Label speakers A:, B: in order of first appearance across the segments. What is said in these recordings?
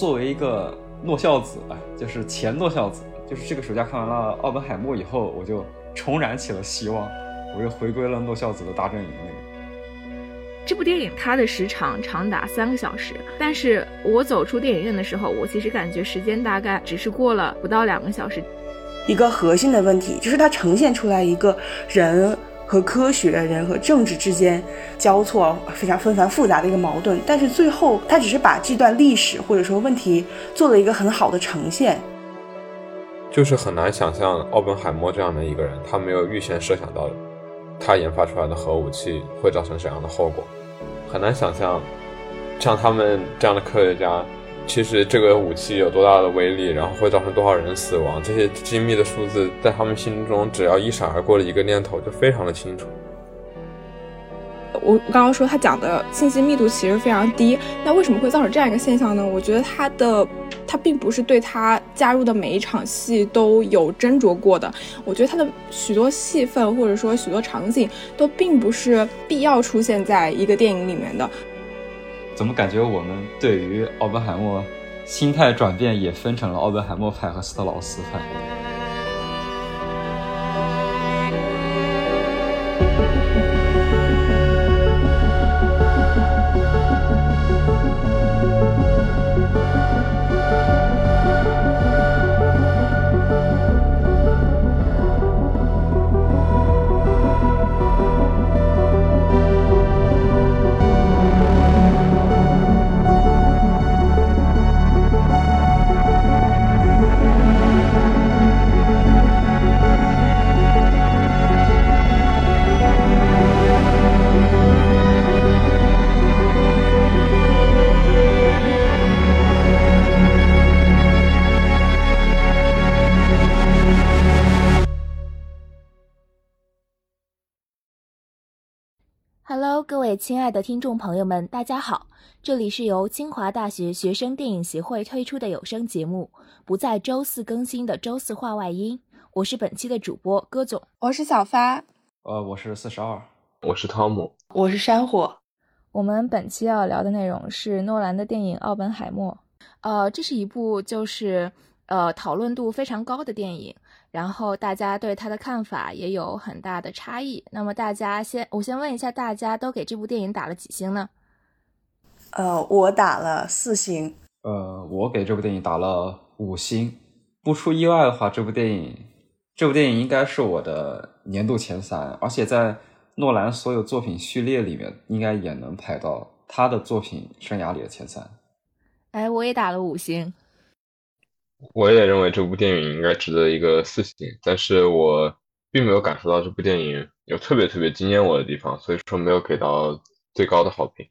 A: 作为一个诺孝子啊，就是前诺孝子，就是这个暑假看完了《奥本海默》以后，我就重燃起了希望，我又回归了诺孝子的大阵营里面。
B: 这部电影它的时长长达三个小时，但是我走出电影院的时候，我其实感觉时间大概只是过了不到两个小时。
C: 一个核心的问题就是它呈现出来一个人。和科学、人和政治之间交错非常纷繁复杂的一个矛盾，但是最后他只是把这段历史或者说问题做了一个很好的呈现。
D: 就是很难想象奥本海默这样的一个人，他没有预先设想到他研发出来的核武器会造成怎样的后果，很难想象像他们这样的科学家。其实这个武器有多大的威力，然后会造成多少人死亡，这些精密的数字在他们心中只要一闪而过的一个念头就非常的清楚。
E: 我刚刚说他讲的信息密度其实非常低，那为什么会造成这样一个现象呢？我觉得他的他并不是对他加入的每一场戏都有斟酌过的，我觉得他的许多戏份或者说许多场景都并不是必要出现在一个电影里面的。
A: 怎么感觉我们对于奥本海默心态转变也分成了奥本海默派和斯特劳斯派？
F: 各位亲爱的听众朋友们，大家好！这里是由清华大学学生电影协会推出的有声节目，不在周四更新的周四话外音。我是本期的主播戈总，
E: 我是小发，
A: 呃，我是四十二，
D: 我是汤姆，
C: 我是山火。
B: 我们本期要聊的内容是诺兰的电影《奥本海默》。呃，这是一部就是呃讨论度非常高的电影。然后大家对他的看法也有很大的差异。那么大家先，我先问一下，大家都给这部电影打了几星呢？
C: 呃，我打了四星。
A: 呃，我给这部电影打了五星。不出意外的话，这部电影，这部电影应该是我的年度前三，而且在诺兰所有作品序列里面，应该也能排到他的作品生涯里的前三。
B: 哎，我也打了五星。
D: 我也认为这部电影应该值得一个四星，但是我并没有感受到这部电影有特别特别惊艳我的地方，所以说没有给到最高的好评。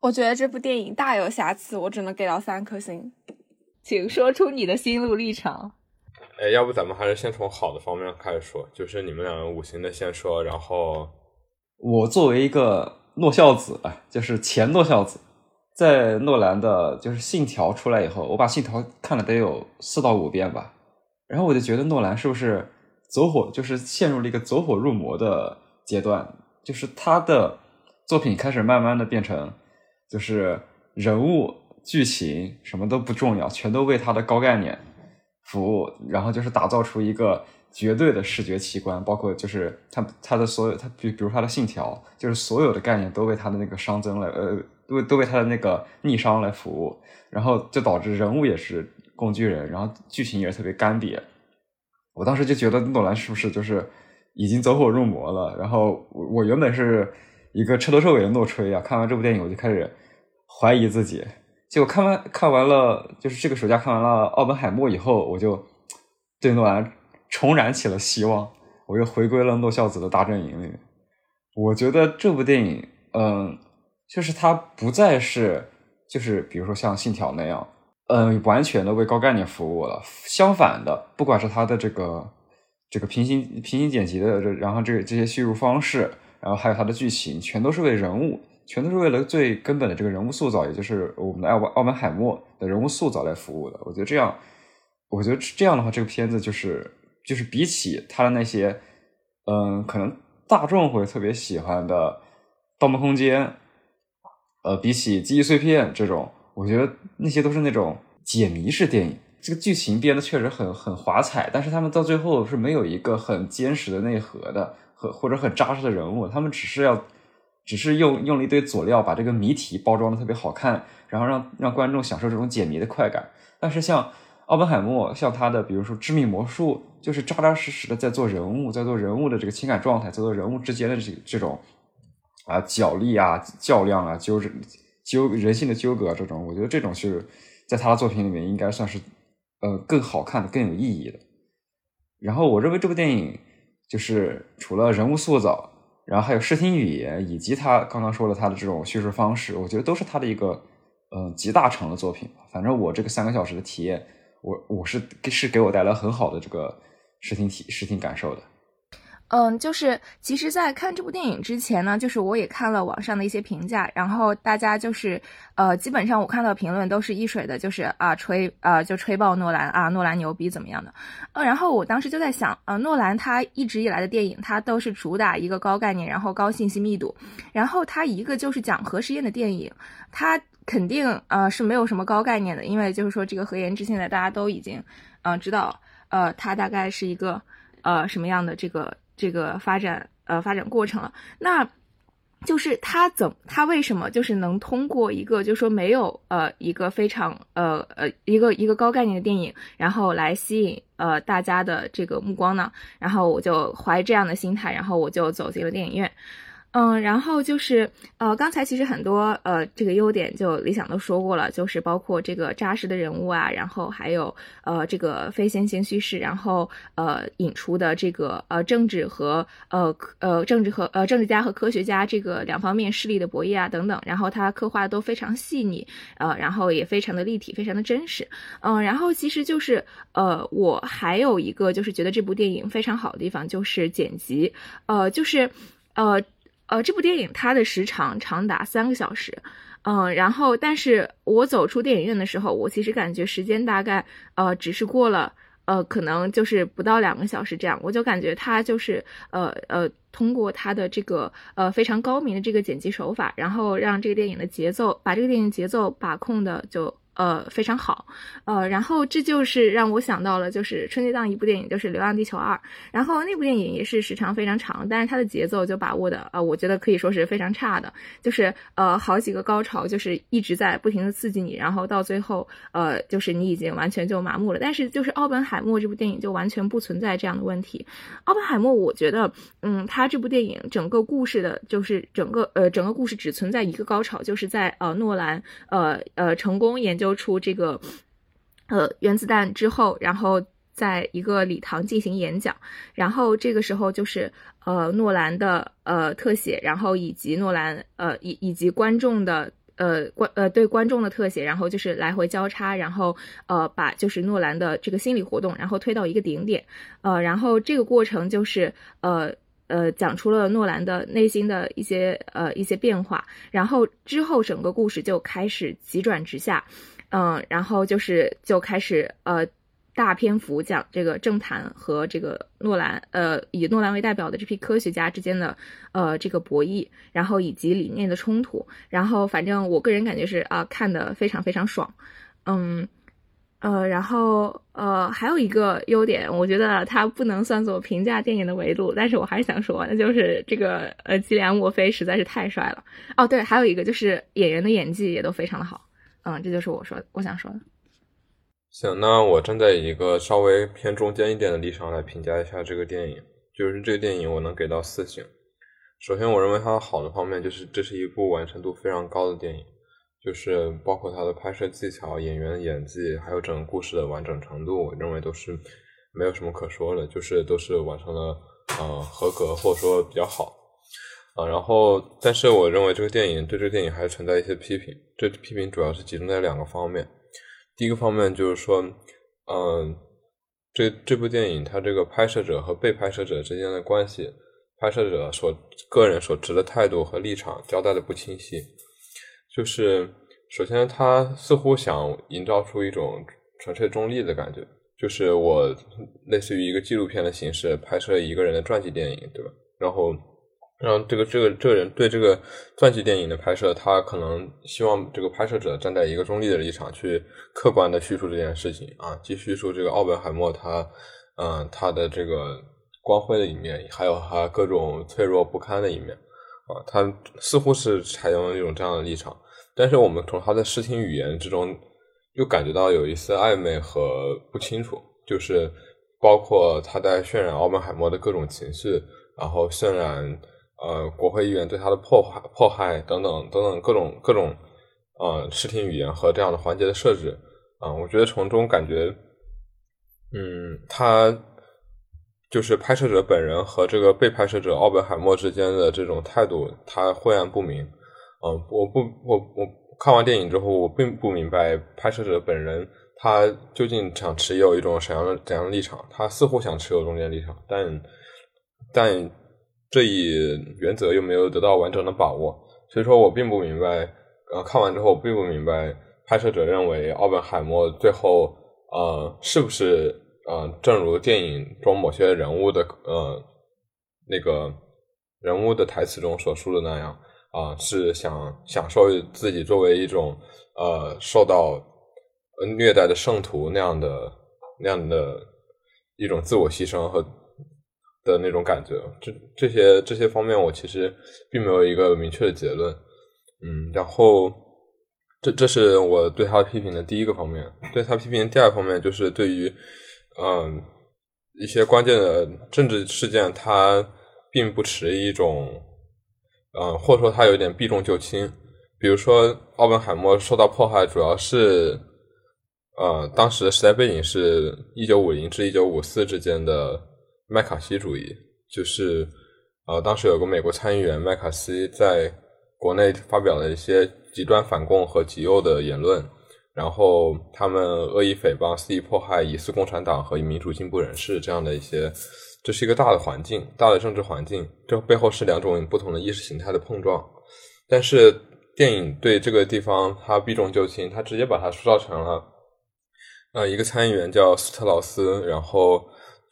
E: 我觉得这部电影大有瑕疵，我只能给到三颗星。
B: 请说出你的心路历程。
D: 哎，要不咱们还是先从好的方面开始说，就是你们两个五星的先说，然后
A: 我作为一个诺孝子，哎，就是前诺孝子。在诺兰的就是《信条》出来以后，我把《信条》看了得有四到五遍吧，然后我就觉得诺兰是不是走火，就是陷入了一个走火入魔的阶段，就是他的作品开始慢慢的变成，就是人物、剧情什么都不重要，全都为他的高概念服务，然后就是打造出一个绝对的视觉奇观，包括就是他他的所有，他比比如他的《信条》，就是所有的概念都为他的那个熵增了，呃。都都为他的那个逆商来服务，然后就导致人物也是工具人，然后剧情也是特别干瘪。我当时就觉得诺兰是不是就是已经走火入魔了？然后我我原本是一个彻头彻尾的诺吹啊，看完这部电影我就开始怀疑自己。结果看完看完了，就是这个暑假看完了《奥本海默》以后，我就对诺兰重燃起了希望，我又回归了诺孝子的大阵营里面。我觉得这部电影，嗯。就是它不再是，就是比如说像《信条》那样，嗯，完全的为高概念服务了。相反的，不管是它的这个这个平行平行剪辑的，然后这这些叙述方式，然后还有它的剧情，全都是为人物，全都是为了最根本的这个人物塑造，也就是我们的奥奥本海默的人物塑造来服务的。我觉得这样，我觉得这样的话，这个片子就是就是比起它的那些，嗯，可能大众会特别喜欢的《盗梦空间》。呃，比起记忆碎片这种我觉得那些都是那种解谜式电影。这个剧情编的确实很很华彩，但是他们到最后是没有一个很坚实的内核的，和或者很扎实的人物，他们只是要，只是用用了一堆佐料把这个谜题包装的特别好看，然后让让观众享受这种解谜的快感。但是像奥本海默，像他的比如说《致命魔术》，就是扎扎实实的在做人物，在做人物的这个情感状态，在做人物之间的这这种啊角力啊较量啊纠纠人性的纠葛这种，我觉得这种是在他的作品里面应该算是。呃，更好看的、更有意义的。然后，我认为这部电影就是除了人物塑造，然后还有视听语言，以及他刚刚说了他的这种叙事方式，我觉得都是他的一个嗯集大成的作品。反正我这个三个小时的体验，我我是是给我带来很好的这个视听体视听感受的。
B: 嗯，就是其实，在看这部电影之前呢，就是我也看了网上的一些评价，然后大家就是，呃，基本上我看到评论都是一水的，就是啊吹，呃就吹爆诺兰啊，诺兰牛逼怎么样的，呃，然后我当时就在想，呃，诺兰他一直以来的电影，他都是主打一个高概念，然后高信息密度，然后他一个就是讲核实验的电影，他肯定呃是没有什么高概念的，因为就是说这个核研制现在大家都已经，嗯，知道，呃，他大概是一个呃什么样的这个。这个发展呃发展过程了，那就是他怎他为什么就是能通过一个就是说没有呃一个非常呃呃一个一个高概念的电影，然后来吸引呃大家的这个目光呢？然后我就怀这样的心态，然后我就走进了电影院。嗯，然后就是呃，刚才其实很多呃，这个优点就理想都说过了，就是包括这个扎实的人物啊，然后还有呃这个非线性叙事，然后呃引出的这个呃政治和呃呃政治和呃政治家和科学家这个两方面势力的博弈啊等等，然后它刻画的都非常细腻，呃，然后也非常的立体，非常的真实，嗯，然后其实就是呃我还有一个就是觉得这部电影非常好的地方就是剪辑，呃，就是呃。呃，这部电影它的时长长达三个小时，嗯，然后，但是我走出电影院的时候，我其实感觉时间大概呃只是过了呃可能就是不到两个小时这样，我就感觉它就是呃呃通过它的这个呃非常高明的这个剪辑手法，然后让这个电影的节奏把这个电影节奏把控的就。呃，非常好，呃，然后这就是让我想到了，就是春节档一部电影，就是《流浪地球二》，然后那部电影也是时长非常长，但是它的节奏就把握的，呃，我觉得可以说是非常差的，就是呃，好几个高潮就是一直在不停的刺激你，然后到最后，呃，就是你已经完全就麻木了。但是就是《奥本海默》这部电影就完全不存在这样的问题，《奥本海默》我觉得，嗯，他这部电影整个故事的，就是整个呃整个故事只存在一个高潮，就是在呃诺兰呃呃成功研究。揪出这个，呃，原子弹之后，然后在一个礼堂进行演讲，然后这个时候就是呃诺兰的呃特写，然后以及诺兰呃以以及观众的呃观呃对观众的特写，然后就是来回交叉，然后呃把就是诺兰的这个心理活动，然后推到一个顶点，呃，然后这个过程就是呃。呃，讲出了诺兰的内心的一些呃一些变化，然后之后整个故事就开始急转直下，嗯，然后就是就开始呃大篇幅讲这个政坛和这个诺兰呃以诺兰为代表的这批科学家之间的呃这个博弈，然后以及理念的冲突，然后反正我个人感觉是啊看的非常非常爽，嗯。呃，然后呃，还有一个优点，我觉得它不能算作评价电影的维度，但是我还是想说，那就是这个呃，吉连墨菲实在是太帅了。哦，对，还有一个就是演员的演技也都非常的好。嗯，这就是我说我想说的。
D: 行，那我站在一个稍微偏中间一点的立场来评价一下这个电影，就是这个电影我能给到四星。首先，我认为它好的方面就是这是一部完成度非常高的电影。就是包括它的拍摄技巧、演员的演技，还有整个故事的完整程度，我认为都是没有什么可说的，就是都是完成了呃合格或者说比较好啊。然后，但是我认为这个电影对这个电影还存在一些批评，这批评主要是集中在两个方面。第一个方面就是说，嗯，这这部电影它这个拍摄者和被拍摄者之间的关系，拍摄者所个人所持的态度和立场交代的不清晰。就是首先，他似乎想营造出一种纯粹中立的感觉，就是我类似于一个纪录片的形式拍摄一个人的传记电影，对吧？然后让这个这个这个人对这个传记电影的拍摄，他可能希望这个拍摄者站在一个中立的立场去客观的叙述这件事情啊，继续说这个奥本海默他嗯他的这个光辉的一面，还有他各种脆弱不堪的一面啊，他似乎是采用了一种这样的立场，但是我们从他的视听语言之中又感觉到有一丝暧昧和不清楚，就是包括他在渲染奥本海默的各种情绪，然后渲染。呃，国会议员对他的迫害、迫害等等等等各种各种呃视听语言和这样的环节的设置啊，我觉得从中感觉，嗯，他就是拍摄者本人和这个被拍摄者奥本海默之间的这种态度，他晦暗不明。嗯，我不，我我看完电影之后，我并不明白拍摄者本人他究竟想持有一种怎样的怎样的立场。他似乎想持有中间立场，但但。这一原则又没有得到完整的把握，所以说我并不明白。呃，看完之后我并不明白，拍摄者认为奥本海默最后呃是不是呃正如电影中某些人物的呃那个人物的台词中所述的那样啊，是想享受自己作为一种呃受到虐待的圣徒那样的那样的一种自我牺牲和。的那种感觉，这这些这些方面，我其实并没有一个明确的结论。嗯，然后这这是我对他批评的第一个方面。对他批评第二方面，就是对于嗯一些关键的政治事件，他并不持一种嗯，或者说他有点避重就轻。比如说，奥本海默受到迫害，主要是呃当时的时代背景是一九五零至一九五四之间的。麦卡锡主义就是，呃，当时有个美国参议员麦卡锡在国内发表了一些极端反共和极右的言论，然后他们恶意诽谤、肆意迫害疑似共产党和民主进步人士这样的一些，这是一个大的环境，大的政治环境，这背后是两种不同的意识形态的碰撞。但是电影对这个地方它避重就轻，它直接把它塑造成了，呃，一个参议员叫斯特劳斯，然后。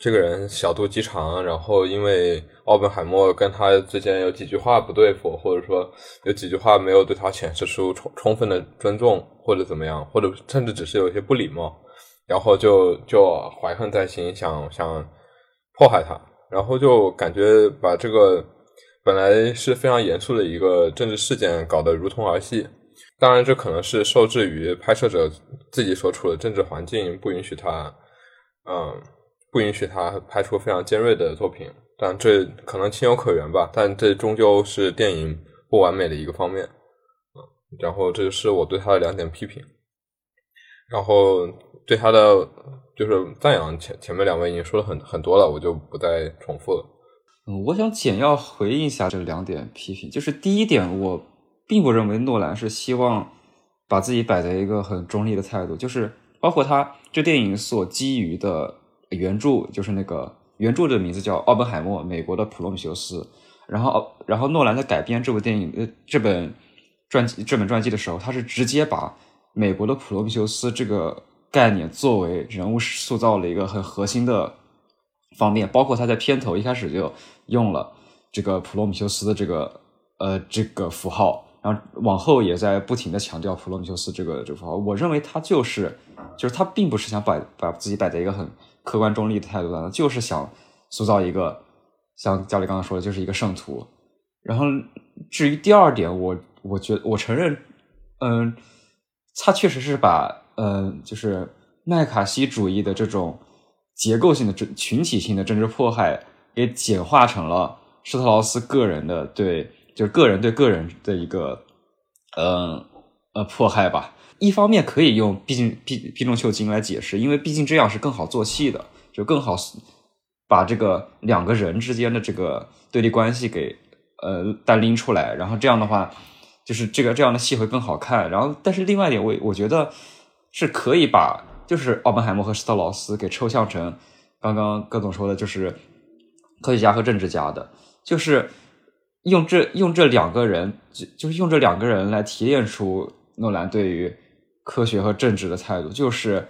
D: 这个人小肚鸡肠，然后因为奥本海默跟他之间有几句话不对付，或者说有几句话没有对他显示出充充分的尊重，或者怎么样，或者甚至只是有些不礼貌，然后就就怀恨在心，想想迫害他，然后就感觉把这个本来是非常严肃的一个政治事件搞得如同儿戏。当然，这可能是受制于拍摄者自己所处的政治环境不允许他，嗯。不允许他拍出非常尖锐的作品，但这可能情有可原吧。但这终究是电影不完美的一个方面，嗯。然后这是我对他的两点批评，然后对他的就是赞扬前前面两位已经说了很很多了，我就不再重复了。
A: 嗯，我想简要回应一下这两点批评。就是第一点，我并不认为诺兰是希望把自己摆在一个很中立的态度，就是包括他这电影所基于的。原著就是那个原著的名字叫《奥本海默：美国的普罗米修斯》，然后，然后诺兰在改编这部电影呃这本传记这本传记的时候，他是直接把美国的普罗米修斯这个概念作为人物塑造了一个很核心的方面，包括他在片头一开始就用了这个普罗米修斯的这个呃这个符号，然后往后也在不停的强调普罗米修斯这个这个符号。我认为他就是就是他并不是想把把自己摆在一个很。客观中立的态度上，就是想塑造一个像教里刚刚说的，就是一个圣徒。然后至于第二点，我我觉得我承认，嗯，他确实是把嗯，就是麦卡锡主义的这种结构性的、政群体性的政治迫害，给简化成了施特劳斯个人的对，就是个人对个人的一个嗯呃迫害吧。一方面可以用毕竟避避重就轻来解释，因为毕竟这样是更好做戏的，就更好把这个两个人之间的这个对立关系给呃单拎出来，然后这样的话，就是这个这样的戏会更好看。然后，但是另外一点，我我觉得是可以把就是奥本海默和施特劳斯给抽象成刚刚葛总说的，就是科学家和政治家的，就是用这用这两个人就就是用这两个人来提炼出诺兰对于。科学和政治的态度就是，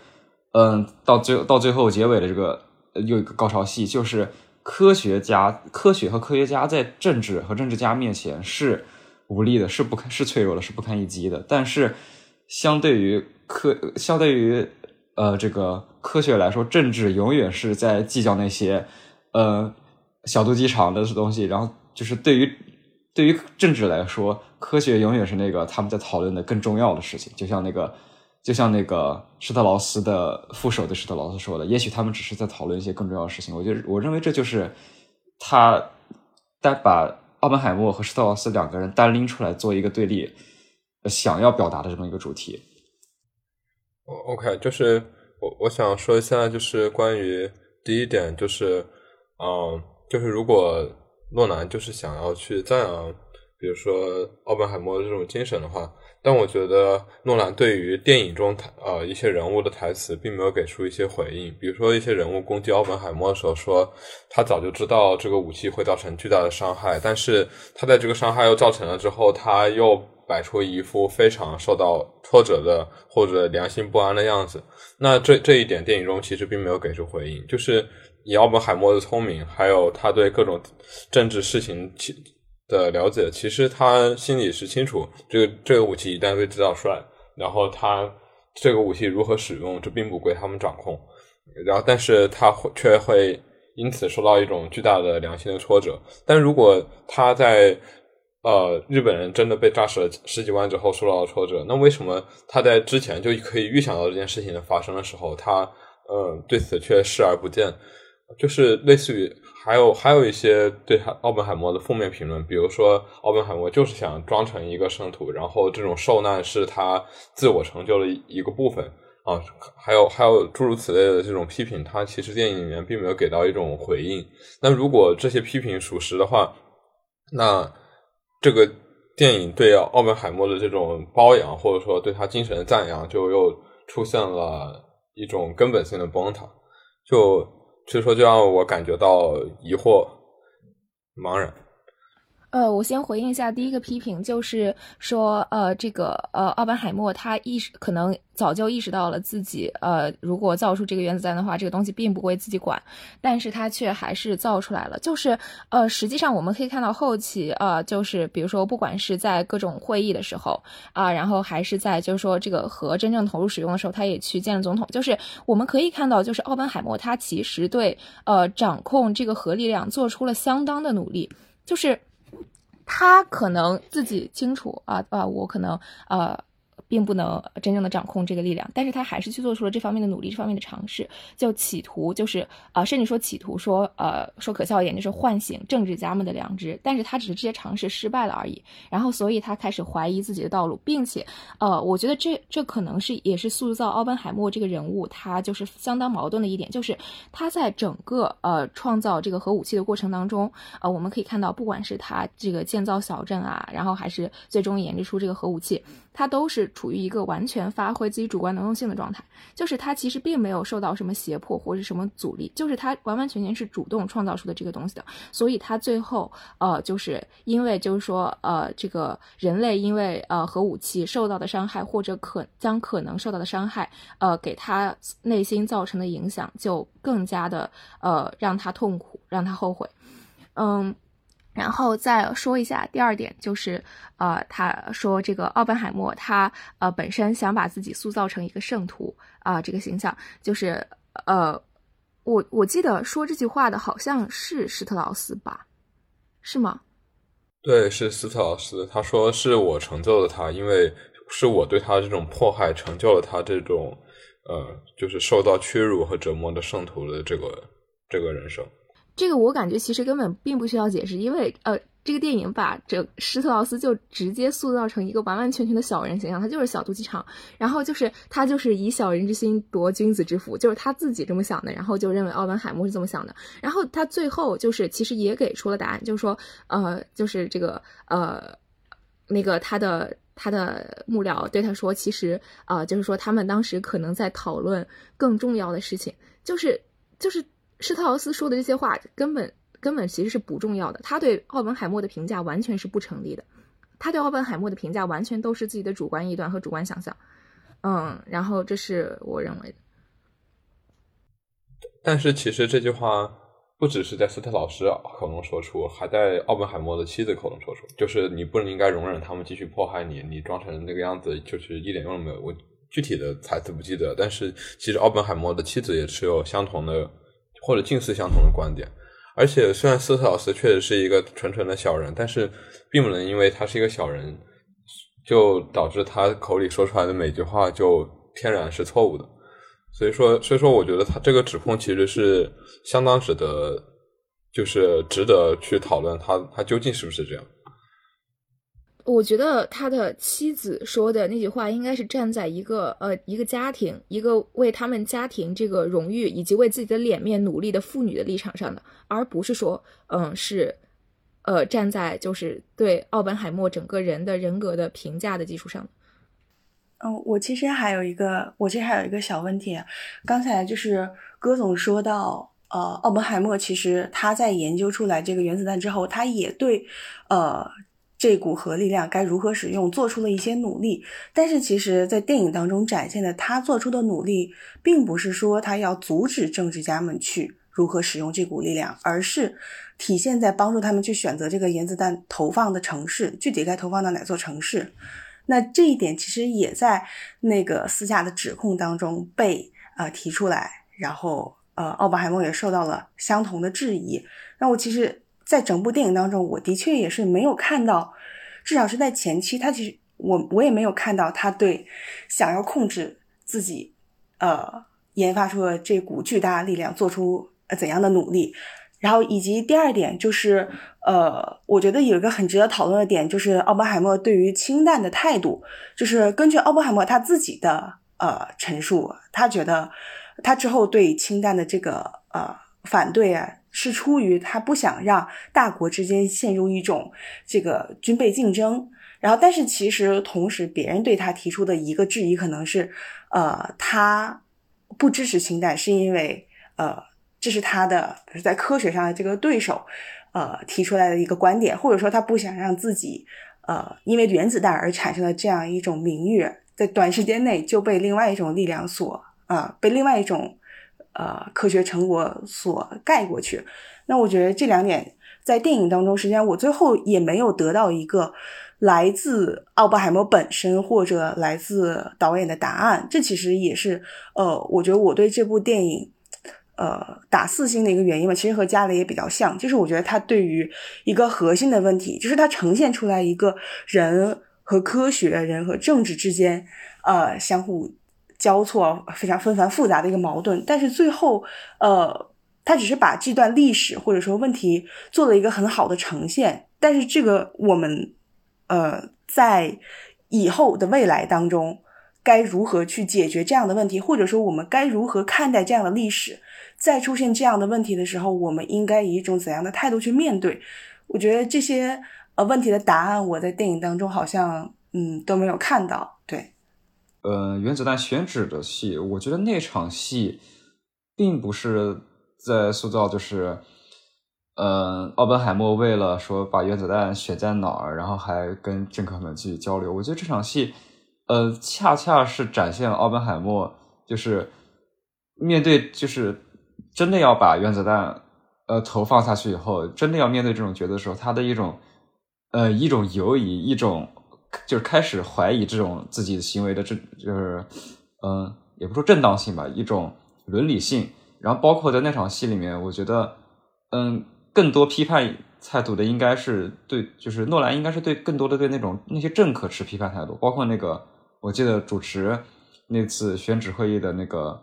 A: 嗯，到最到最后结尾的这个又一个高潮戏，就是科学家、科学和科学家在政治和政治家面前是无力的，是不堪、是脆弱的，是不堪一击的。但是，相对于科，相对于呃这个科学来说，政治永远是在计较那些呃小肚鸡肠的东西。然后，就是对于对于政治来说，科学永远是那个他们在讨论的更重要的事情。就像那个。就像那个施特劳斯的副手对施特劳斯说的，也许他们只是在讨论一些更重要的事情。我觉得，我认为这就是他单把奥本海默和施特劳斯两个人单拎出来做一个对立，想要表达的这么一个主题。
D: OK，就是我我想说一下，就是关于第一点，就是嗯，就是如果诺兰就是想要去赞扬，比如说奥本海默的这种精神的话。但我觉得诺兰对于电影中台呃一些人物的台词并没有给出一些回应，比如说一些人物攻击奥本海默的时候说他早就知道这个武器会造成巨大的伤害，但是他在这个伤害又造成了之后，他又摆出一副非常受到挫折的或者良心不安的样子。那这这一点电影中其实并没有给出回应，就是以奥本海默的聪明，还有他对各种政治事情。的了解，其实他心里是清楚，这个这个武器一旦被制造出来，然后他这个武器如何使用，这并不归他们掌控。然后，但是他会却会因此受到一种巨大的良心的挫折。但如果他在呃日本人真的被炸死了十几万之后受到了挫折，那为什么他在之前就可以预想到这件事情的发生的时候，他呃对此却视而不见？就是类似于。还有还有一些对奥本海默的负面评论，比如说奥本海默就是想装成一个圣徒，然后这种受难是他自我成就的一个部分啊。还有还有诸如此类的这种批评，他其实电影里面并没有给到一种回应。那如果这些批评属实的话，那这个电影对奥本海默的这种褒扬，或者说对他精神的赞扬，就又出现了一种根本性的崩塌，就。所以说，就让我感觉到疑惑、茫然。
B: 呃，我先回应一下第一个批评，就是说，呃，这个呃，奥本海默他意识可能早就意识到了自己，呃，如果造出这个原子弹的话，这个东西并不归自己管，但是他却还是造出来了。就是，呃，实际上我们可以看到后期，呃，就是比如说，不管是在各种会议的时候啊，然后还是在就是说这个核真正投入使用的时候，他也去见了总统。就是我们可以看到，就是奥本海默他其实对呃掌控这个核力量做出了相当的努力，就是。他可能自己清楚啊啊，我可能呃。并不能真正的掌控这个力量，但是他还是去做出了这方面的努力，这方面的尝试，就企图就是啊，甚至说企图说呃，说可笑一点就是唤醒政治家们的良知，但是他只是这些尝试失败了而已，然后所以他开始怀疑自己的道路，并且呃，我觉得这这可能是也是塑造奥本海默这个人物，他就是相当矛盾的一点，就是他在整个呃创造这个核武器的过程当中，呃，我们可以看到，不管是他这个建造小镇啊，然后还是最终研制出这个核武器，他都是。处于一个完全发挥自己主观能动性的状态，就是他其实并没有受到什么胁迫或者什么阻力，就是他完完全全是主动创造出的这个东西的。所以他最后，呃，就是因为就是说，呃，这个人类因为呃核武器受到的伤害或者可将可能受到的伤害，呃，给他内心造成的影响就更加的呃让他痛苦，让他后悔，嗯。然后再说一下第二点，就是呃，他说这个奥本海默他呃本身想把自己塑造成一个圣徒啊，这个形象就是呃，我我记得说这句话的好像是施特劳斯吧，是吗？
D: 对，是斯特劳斯。他说是我成就了他，因为是我对他这种迫害成就了他这种呃，就是受到屈辱和折磨的圣徒的这个这个人生。
B: 这个我感觉其实根本并不需要解释，因为呃，这个电影把这施特劳斯就直接塑造成一个完完全全的小人形象，他就是小肚鸡肠，然后就是他就是以小人之心夺君子之腹，就是他自己这么想的，然后就认为奥本海默是这么想的，然后他最后就是其实也给出了答案，就是说呃，就是这个呃，那个他的他的幕僚对他说，其实啊，就是说他们当时可能在讨论更重要的事情，就是就是。施特劳斯说的这些话根本根本其实是不重要的，他对奥本海默的评价完全是不成立的，他对奥本海默的评价完全都是自己的主观臆断和主观想象，嗯，然后这是我认为的。
D: 但是其实这句话，不只是在斯特劳斯口中说出，还在奥本海默的妻子口中说出，就是你不能应该容忍他们继续迫害你，你装成那个样子，就是一点用都没有。我具体的台词不记得，但是其实奥本海默的妻子也持有相同的或者近似相同的观点。而且虽然斯特劳斯确实是一个纯纯的小人，但是并不能因为他是一个小人，就导致他口里说出来的每句话就天然是错误的。所以说，所以说，我觉得他这个指控其实是相当值得，就是值得去讨论他他究竟是不是这样。
B: 我觉得他的妻子说的那句话，应该是站在一个呃一个家庭，一个为他们家庭这个荣誉以及为自己的脸面努力的妇女的立场上的，而不是说，嗯，是，呃，站在就是对奥本海默整个人的人格的评价的基础上。
C: 嗯，我其实还有一个，我其实还有一个小问题。刚才就是戈总说到，呃，奥本海默其实他在研究出来这个原子弹之后，他也对，呃，这股核力量该如何使用做出了一些努力。但是其实，在电影当中展现的他做出的努力，并不是说他要阻止政治家们去如何使用这股力量，而是体现在帮助他们去选择这个原子弹投放的城市，具体该投放到哪座城市。那这一点其实也在那个私下的指控当中被呃提出来，然后呃奥本海默也受到了相同的质疑。那我其实，在整部电影当中，我的确也是没有看到，至少是在前期，他其实我我也没有看到他对想要控制自己呃研发出的这股巨大力量做出怎样的努力。然后以及第二点就是，呃，我觉得有一个很值得讨论的点，就是奥本海默对于氢弹的态度。就是根据奥本海默他自己的呃陈述，他觉得他之后对氢弹的这个呃反对啊，是出于他不想让大国之间陷入一种这个军备竞争。然后，但是其实同时，别人对他提出的一个质疑可能是，呃，他不支持氢弹是因为呃。这是他的，在科学上的这个对手，呃，提出来的一个观点，或者说他不想让自己，呃，因为原子弹而产生的这样一种名誉，在短时间内就被另外一种力量所，啊，被另外一种，呃，科学成果所盖过去。那我觉得这两点在电影当中，实际上我最后也没有得到一个来自奥本海默本身或者来自导演的答案。这其实也是，呃，我觉得我对这部电影。呃，打四星的一个原因嘛，其实和加雷也比较像，就是我觉得他对于一个核心的问题，就是他呈现出来一个人和科学、人和政治之间，呃，相互交错、非常纷繁复杂的一个矛盾，但是最后，呃，他只是把这段历史或者说问题做了一个很好的呈现，但是这个我们，呃，在以后的未来当中，该如何去解决这样的问题，或者说我们该如何看待这样的历史？在出现这样的问题的时候，我们应该以一种怎样的态度去面对？我觉得这些呃问题的答案，我在电影当中好像嗯都没有看到。对，
A: 呃，原子弹选址的戏，我觉得那场戏并不是在塑造，就是呃，奥本海默为了说把原子弹选在哪儿，然后还跟政客们去交流。我觉得这场戏，呃，恰恰是展现了奥本海默就是面对就是。真的要把原子弹，呃，投放下去以后，真的要面对这种抉择的时候，他的一种，呃，一种犹疑，一种就是开始怀疑这种自己行为的正，就是，嗯，也不说正当性吧，一种伦理性。然后包括在那场戏里面，我觉得，嗯，更多批判态度的应该是对，就是诺兰应该是对更多的对那种那些政客持批判态度，包括那个我记得主持那次选址会议的那个。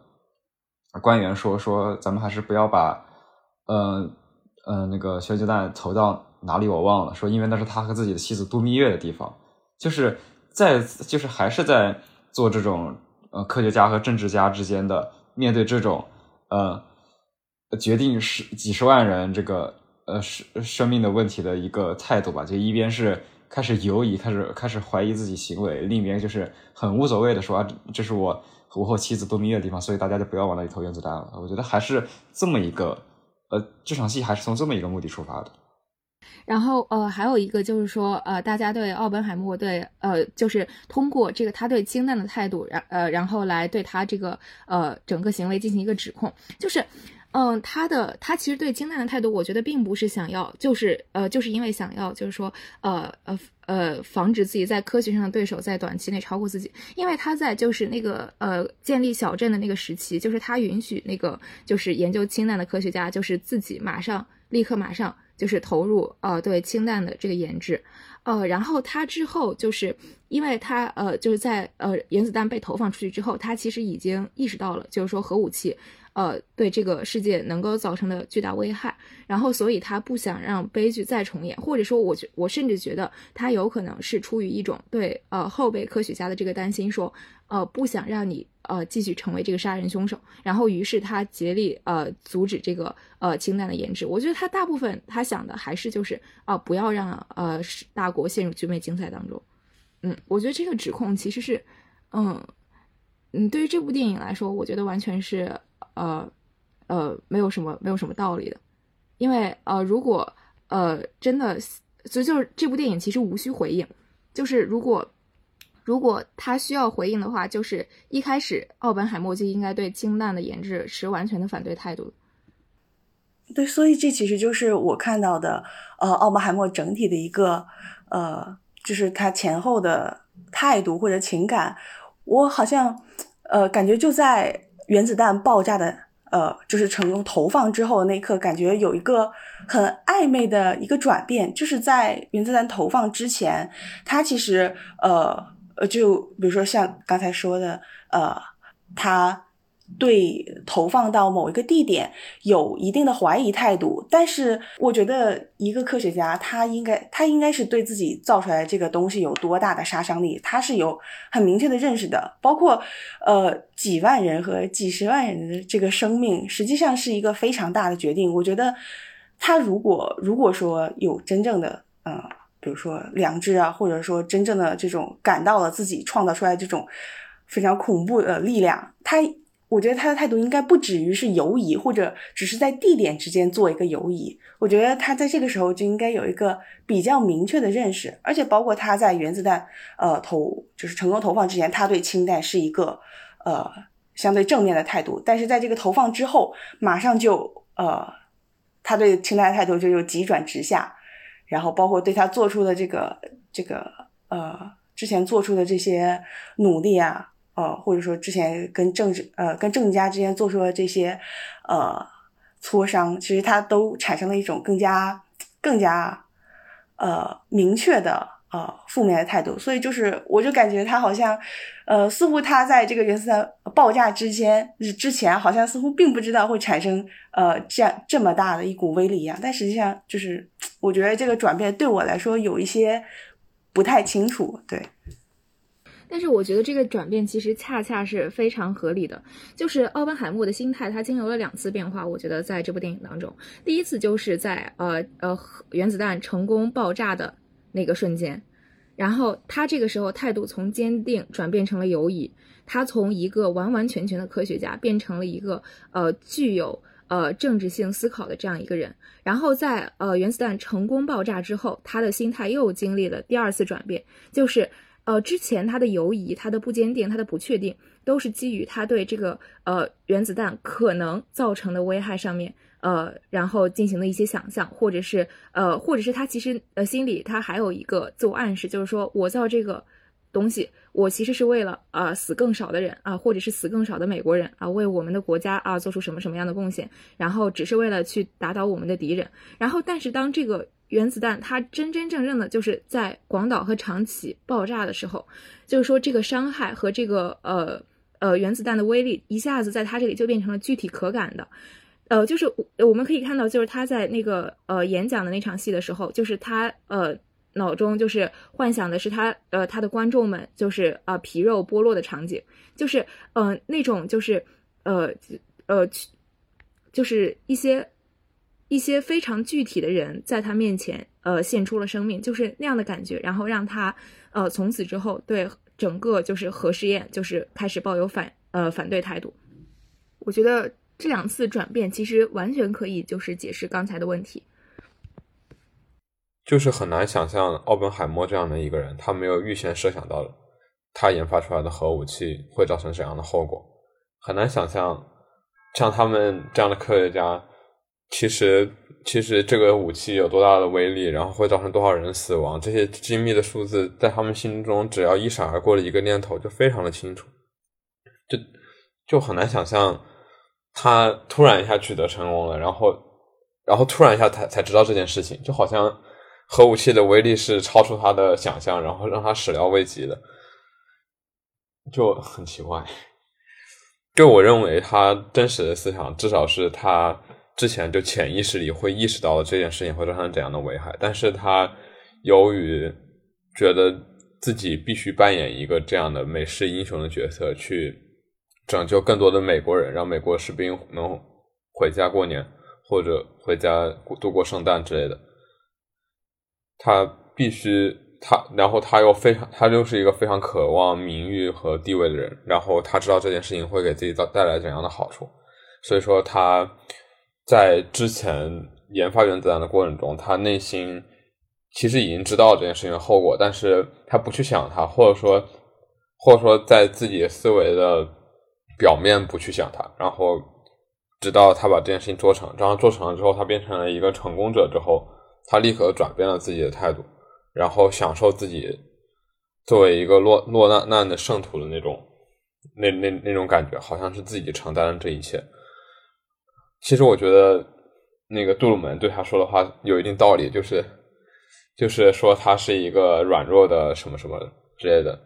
A: 官员说：“说咱们还是不要把，嗯嗯，那个原子弹投到哪里我忘了。说因为那是他和自己的妻子度蜜月的地方，就是在就是还是在做这种呃科学家和政治家之间的面对这种呃决定十几十万人这个呃生生命的问题的一个态度吧。就一边是开始犹疑，开始开始怀疑自己行为，另一边就是很无所谓的说啊，这是我。”我和妻子度蜜月的地方，所以大家就不要往那里投原子弹了。我觉得还是这么一个，呃，这场戏还是从这么一个目的出发的。
B: 然后，呃，还有一个就是说，呃，大家对奥本海默对，呃，就是通过这个他对氢弹的态度，然呃，然后来对他这个呃整个行为进行一个指控，就是，嗯，他的他其实对氢弹的态度，我觉得并不是想要，就是呃，就是因为想要，就是说呃呃呃，防止自己在科学上的对手在短期内超过自己，因为他在就是那个呃建立小镇的那个时期，就是他允许那个就是研究氢弹的科学家，就是自己马上立刻马上就是投入呃对氢弹的这个研制。呃，然后他之后就是，因为他呃，就是在呃原子弹被投放出去之后，他其实已经意识到了，就是说核武器，呃，对这个世界能够造成的巨大危害。然后，所以他不想让悲剧再重演，或者说，我觉我甚至觉得他有可能是出于一种对呃后辈科学家的这个担心，说呃不想让你。呃，继续成为这个杀人凶手，然后于是他竭力呃阻止这个呃氢弹的研制。我觉得他大部分他想的还是就是啊，不要让呃大国陷入军备竞赛当中。嗯，我觉得这个指控其实是，嗯嗯，对于这部电影来说，我觉得完全是呃呃没有什么没有什么道理的，因为呃如果呃真的，所以就是这部电影其实无需回应，就是如果。如果他需要回应的话，就是一开始奥本海默就应该对氢弹的研制持完全的反对态度。
C: 对，所以这其实就是我看到的，呃，奥本海默整体的一个，呃，就是他前后的态度或者情感。我好像，呃，感觉就在原子弹爆炸的，呃，就是成功投放之后的那一刻，感觉有一个很暧昧的一个转变，就是在原子弹投放之前，他其实，呃。呃，就比如说像刚才说的，呃，他对投放到某一个地点有一定的怀疑态度，但是我觉得一个科学家他应该他应该是对自己造出来这个东西有多大的杀伤力，他是有很明确的认识的。包括呃几万人和几十万人的这个生命，实际上是一个非常大的决定。我觉得他如果如果说有真正的嗯。比如说良知啊，或者说真正的这种感到了自己创造出来这种非常恐怖的力量，他我觉得他的态度应该不止于是犹疑，或者只是在地点之间做一个犹疑。我觉得他在这个时候就应该有一个比较明确的认识，而且包括他在原子弹呃投就是成功投放之前，他对氢弹是一个呃相对正面的态度，但是在这个投放之后，马上就呃他对氢弹的态度就又急转直下。然后包括对他做出的这个这个呃之前做出的这些努力啊，呃或者说之前跟政治呃跟政治家之间做出的这些呃磋商，其实他都产生了一种更加更加呃明确的。呃，负面的态度，所以就是，我就感觉他好像，呃，似乎他在这个原子弹爆炸之前之前，好像似乎并不知道会产生呃这样这么大的一股威力一样。但实际上，就是我觉得这个转变对我来说有一些不太清楚。对，
B: 但是我觉得这个转变其实恰恰是非常合理的。就是奥本海默的心态，他经历了两次变化。我觉得在这部电影当中，第一次就是在呃呃原子弹成功爆炸的。那个瞬间，然后他这个时候态度从坚定转变成了犹疑，他从一个完完全全的科学家变成了一个呃具有呃政治性思考的这样一个人。然后在呃原子弹成功爆炸之后，他的心态又经历了第二次转变，就是呃之前他的犹疑、他的不坚定、他的不确定，都是基于他对这个呃原子弹可能造成的危害上面。呃，然后进行的一些想象，或者是呃，或者是他其实呃心里他还有一个自我暗示，就是说我造这个东西，我其实是为了啊死更少的人啊，或者是死更少的美国人啊，为我们的国家啊做出什么什么样的贡献，然后只是为了去打倒我们的敌人。然后，但是当这个原子弹它真真正正的就是在广岛和长崎爆炸的时候，就是说这个伤害和这个呃呃原子弹的威力一下子在他这里就变成了具体可感的。呃，就是我们可以看到，就是他在那个呃演讲的那场戏的时候，就是他呃脑中就是幻想的是他呃他的观众们就是啊皮肉剥落的场景，就是呃那种就是呃呃就是一些一些非常具体的人在他面前呃献出了生命，就是那样的感觉，然后让他呃从此之后对整个就是核试验就是开始抱有反呃反对态度，我觉得。这两次转变其实完全可以就是解释刚才的问题，
D: 就是很难想象奥本海默这样的一个人，他没有预先设想到他研发出来的核武器会造成怎样的后果，很难想象像他们这样的科学家，其实其实这个武器有多大的威力，然后会造成多少人死亡，这些精密的数字在他们心中，只要一闪而过的一个念头就非常的清楚，就就很难想象他突然一下取得成功了，然后然后突然一下才才知道这件事情，就好像核武器的威力是超出他的想象，然后让他始料未及的，就很奇怪。就我认为，他真实的思想至少是他之前就潜意识里会意识到了这件事情会造成怎样的危害，但是他由于觉得自己必须扮演一个这样的美式英雄的角色，去拯救更多的美国人，让美国士兵能回家过年或者回家度过圣诞之类的，他必须。他，然后他又非常，他就是一个非常渴望名誉和地位的人。然后他知道这件事情会给自己带带来怎样的好处，所以说他在之前研发原子弹的过程中，他内心其实已经知道这件事情的后果，但是他不去想它，或者说，或者说在自己思维的表面不去想它，然后直到他把这件事情做成，然后做成了之后，他变成了一个成功者之后，他立刻转变了自己的态度。然后享受自己作为一个落落难难的圣徒的那种那那那种感觉，好像是自己承担了这一切。其实我觉得那个杜鲁门对他说的话有一定道理，就是就是说他是一个软弱的什么什么之类的。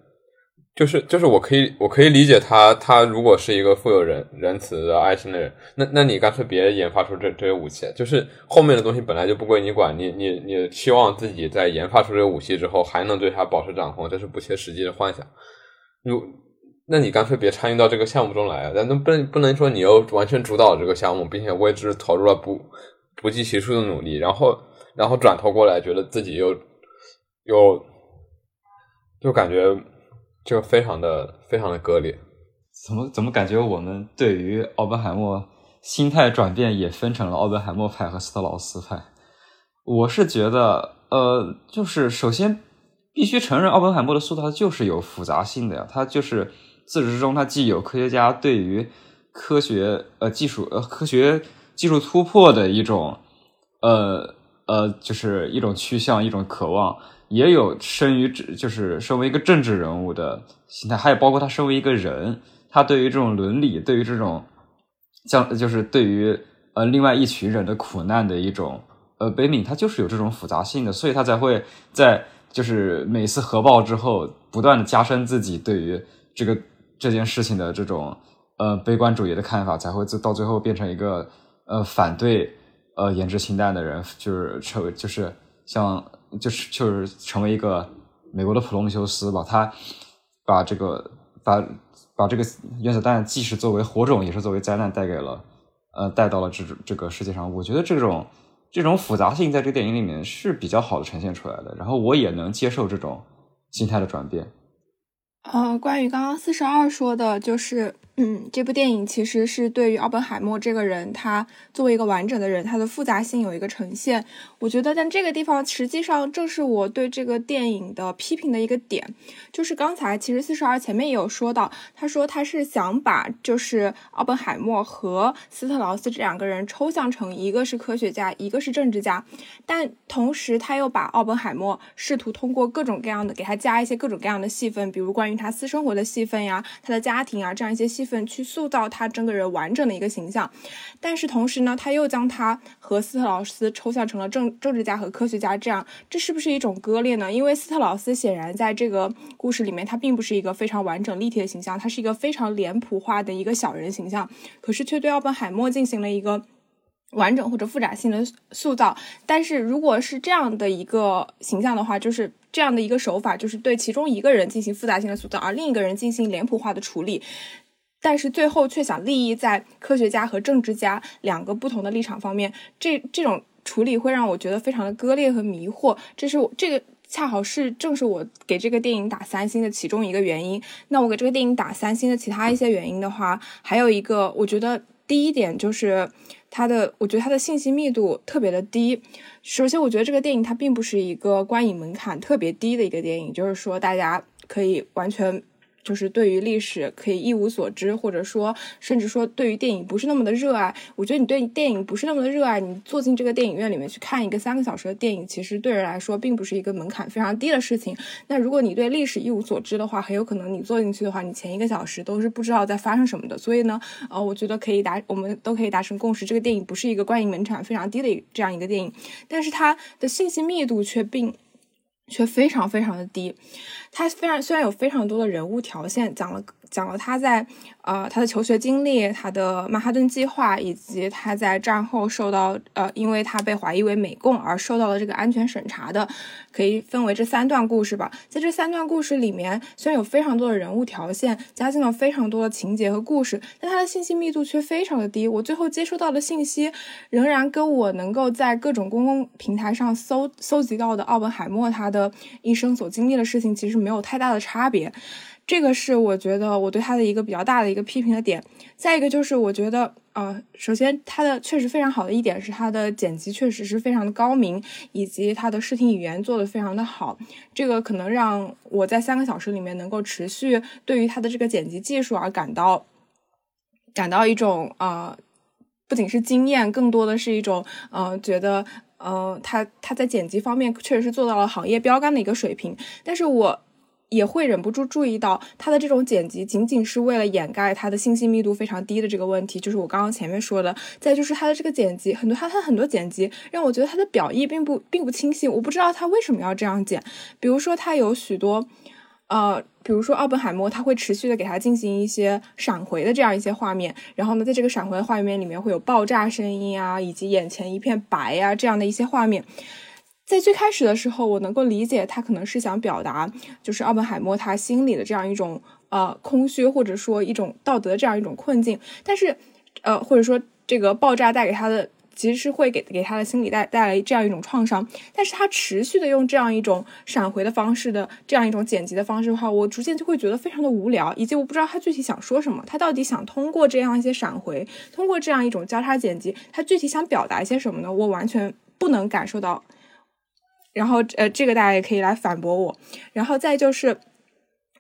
D: 就是就是我可以我可以理解他他如果是一个富有仁仁慈的爱心的人，那那你干脆别研发出这这些武器，就是后面的东西本来就不归你管，你你你期望自己在研发出这个武器之后还能对它保持掌控，这是不切实际的幻想。如那你干脆别参与到这个项目中来啊！那不能不能说你又完全主导这个项目，并且为之投入了不不计其数的努力，然后然后转头过来觉得自己又又就感觉。就非常的非常的割裂，
A: 怎么怎么感觉我们对于奥本海默心态转变也分成了奥本海默派和斯特劳斯派？我是觉得，呃，就是首先必须承认，奥本海默的塑造就是有复杂性的呀，他就是自始至终，他既有科学家对于科学呃技术呃科学技术突破的一种呃呃就是一种趋向一种渴望。也有生于就是身为一个政治人物的心态，还有包括他身为一个人，他对于这种伦理，对于这种像就是对于呃另外一群人的苦难的一种呃悲悯，他就是有这种复杂性的，所以他才会在就是每次核爆之后，不断的加深自己对于这个这件事情的这种呃悲观主义的看法，才会到最后变成一个呃反对呃研制氢弹的人，就是成为就是像。就是就是成为一个美国的普罗米修斯吧，他把这个把把这个原子弹既是作为火种，也是作为灾难带给了呃带到了这这个世界上。我觉得这种这种复杂性在这个电影里面是比较好的呈现出来的，然后我也能接受这种心态的转变。
E: 嗯，关于刚刚四十二说的，就是。嗯，这部电影其实是对于奥本海默这个人，他作为一个完整的人，他的复杂性有一个呈现。我觉得，但这个地方实际上正是我对这个电影的批评的一个点，就是刚才其实四十二前面也有说到，他说他是想把就是奥本海默和斯特劳斯这两个人抽象成一个是科学家，一个是政治家，但同时他又把奥本海默试图通过各种各样的给他加一些各种各样的戏份，比如关于他私生活的戏份呀，他的家庭啊这样一些戏。份去塑造他整个人完整的一个形象，但是同时呢，他又将他和斯特劳斯抽象成了政政治家和科学家，这样这是不是一种割裂呢？因为斯特劳斯显然在这个故事里面，他并不是一个非常完整立体的形象，他是一个非常脸谱化的一个小人形象，可是却对奥本海默进行了一个。完整或者复杂性的塑造，但是如果是这样的一个形象的话，就是这样的一个手法，就是对其中一个人进行复杂性的塑造，而另一个人进行脸谱化的处理。但是最后却想利益在科学家和政治家两个不同的立场方面，这这种处理会让我觉得非常的割裂和迷惑。这是我这个恰好是正是我给这个电影打三星的其中一个原因。那我给这个电影打三星的其他一些原因的话，还有一个，我觉得第一点就是它的，我觉得它的信息密度特别的低。首先，我觉得这个电影它并不是一个观影门槛特别低的一个电影，就是说大家可以完全。就是对于历史可以一无所知，或者说甚至说对于电影不是那么的热爱。我觉得你对电影不是那么的热爱，你坐进这个电影院里面去看一个三个小时的电影，其实对人来说并不是一个门槛非常低的事情。那如果你对历史一无所知的话，很有可能你坐进去的话，你前一个小时都是不知道在发生什么的。所以呢，呃，我觉得可以达，我们都可以达成共识，这个电影不是一个观影门槛非常低的这样一个电影，但是它的信息密度却并却非常非常的低。他非常虽然有非常多的人物条线，讲了讲了他在呃他的求学经历，他的曼哈顿计划，以及他在战后受到呃因为他被怀疑为美共而受到了这个安全审查的，可以分为这三段故事吧。在这三段故事里面，虽然有非常多的人物条线，加进了非常多的情节和故事，但他的信息密度却非常的低。我最后接收到的信息，仍然跟我能够在各种公共平台上搜搜集到的奥本海默他的一生所经历的事情，其实。没有太大的差别，这个是我觉得我对他的一个比较大的一个批评的点。再一个就是我觉得，呃，首先他的确实非常好的一点是他的剪辑确实是非常的高明，以及他的视听语言做的非常的好。这个可能让我在三个小时里面能够持续对于他的这个剪辑技术而感到感到一种呃，不仅是惊艳，更多的是一种呃，觉得呃，他他在剪辑方面确实是做到了行业标杆的一个水平。但是我。也会忍不住注意到他的这种剪辑，仅仅是为了掩盖他的信息密度非常低的这个问题，就是我刚刚前面说的。再就是他的这个剪辑，很多他他很多剪辑让我觉得他的表意并不并不清晰，我不知道他为什么要这样剪。比如说他有许多，呃，比如说奥本海默他会持续的给他进行一些闪回的这样一些画面，然后呢，在这个闪回的画面里面会有爆炸声音啊，以及眼前一片白呀这样的一些画面。在最开始的时候，我能够理解他可能是想表达，就是奥本海默他心里的这样一种呃空虚，或者说一种道德这样一种困境。但是，呃，或者说这个爆炸带给他的，其实是会给给他的心理带带来这样一种创伤。但是他持续的用这样一种闪回的方式的这样一种剪辑的方式的话，我逐渐就会觉得非常的无聊，以及我不知道他具体想说什么。他到底想通过这样一些闪回，通过这样一种交叉剪辑，他具体想表达一些什么呢？我完全不能感受到。然后，呃，这个大家也可以来反驳我。然后再就是，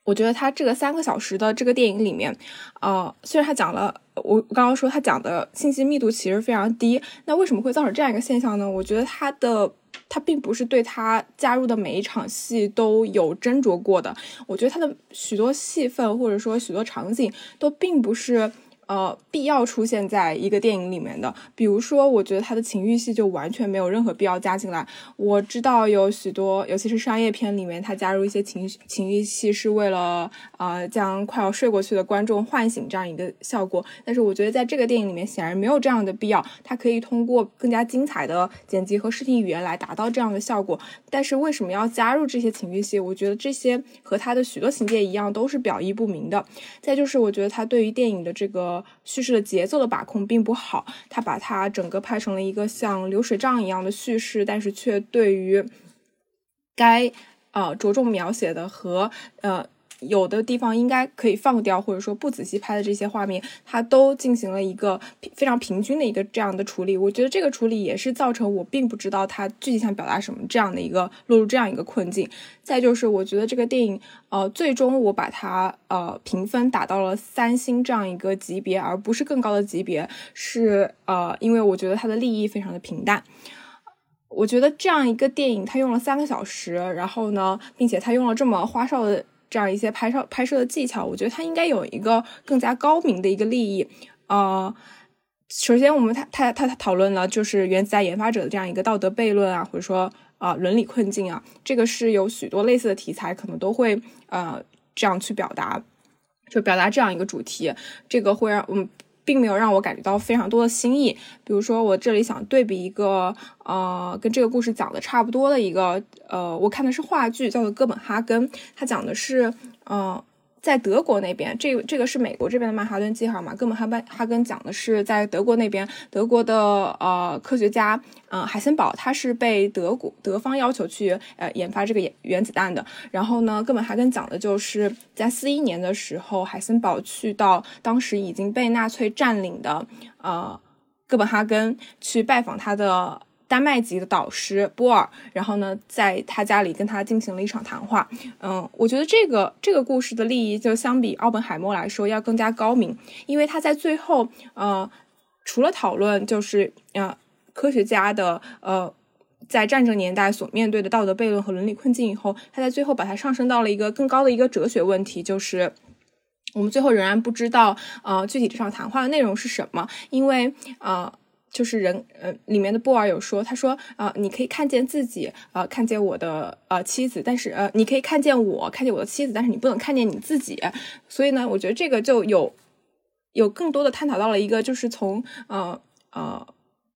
E: 我觉得他这个三个小时的这个电影里面，呃，虽然他讲了，我刚刚说他讲的信息密度其实非常低，那为什么会造成这样一个现象呢？我觉得他的他并不是对他加入的每一场戏都有斟酌过的。我觉得他的许多戏份或者说许多场景都并不是。呃，必要出现在一个电影里面的，比如说，我觉得他的情欲戏就完全没有任何必要加进来。我知道有许多，尤其是商业片里面，他加入一些情情欲戏是为了呃将快要睡过去的观众唤醒这样一个效果。但是我觉得在这个电影里面显然没有这样的必要，他可以通过更加精彩的剪辑和视听语言来达到这样的效果。但是为什么要加入这些情欲戏？我觉得这些和他的许多情节一样，都是表意不明的。再就是我觉得他对于电影的这个。叙事的节奏的把控并不好，他把它整个拍成了一个像流水账一样的叙事，但是却对于该呃着重描写的和呃。有的地方应该可以放掉，或者说不仔细拍的这些画面，它都进行了一个非常平均的一个这样的处理。我觉得这个处理也是造成我并不知道他具体想表达什么这样的一个落入这样一个困境。再就是我觉得这个电影，呃，最终我把它呃评分打到了三星这样一个级别，而不是更高的级别，是呃，因为我觉得它的立意非常的平淡。我觉得这样一个电影，它用了三个小时，然后呢，并且它用了这么花哨的。这样一些拍摄拍摄的技巧，我觉得它应该有一个更加高明的一个利益。呃，首先我们他他他讨论了就是原子弹研发者的这样一个道德悖论啊，或者说啊伦理困境啊，这个是有许多类似的题材可能都会呃这样去表达，就表达这样一个主题，这个会让我们。并没有让我感觉到非常多的新意。比如说，我这里想对比一个，呃，跟这个故事讲的差不多的一个，呃，我看的是话剧，叫做《哥本哈根》，它讲的是，嗯。在德国那边，这这个是美国这边的曼哈顿计划嘛？哥本哈根哈根讲的是在德国那边，德国的呃科学家，嗯，海森堡他是被德国德方要求去呃研发这个原子弹的。然后呢，哥本哈根讲的就是在四一年的时候，海森堡去到当时已经被纳粹占领的呃哥本哈根去拜访他的。丹麦籍的导师波尔，然后呢，在他家里跟他进行了一场谈话。嗯，我觉得这个这个故事的利益就相比奥本海默来说要更加高明，因为他在最后，呃，除了讨论就是呃科学家的呃在战争年代所面对的道德悖论和伦理困境以后，他在最后把它上升到了一个更高的一个哲学问题，就是我们最后仍然不知道呃具体这场谈话的内容是什么，因为呃。就是人，呃，里面的布尔有说，他说，呃，你可以看见自己，呃，看见我的，呃，妻子，但是，呃，你可以看见我，看见我的妻子，但是你不能看见你自己。所以呢，我觉得这个就有，有更多的探讨到了一个，就是从，呃，呃，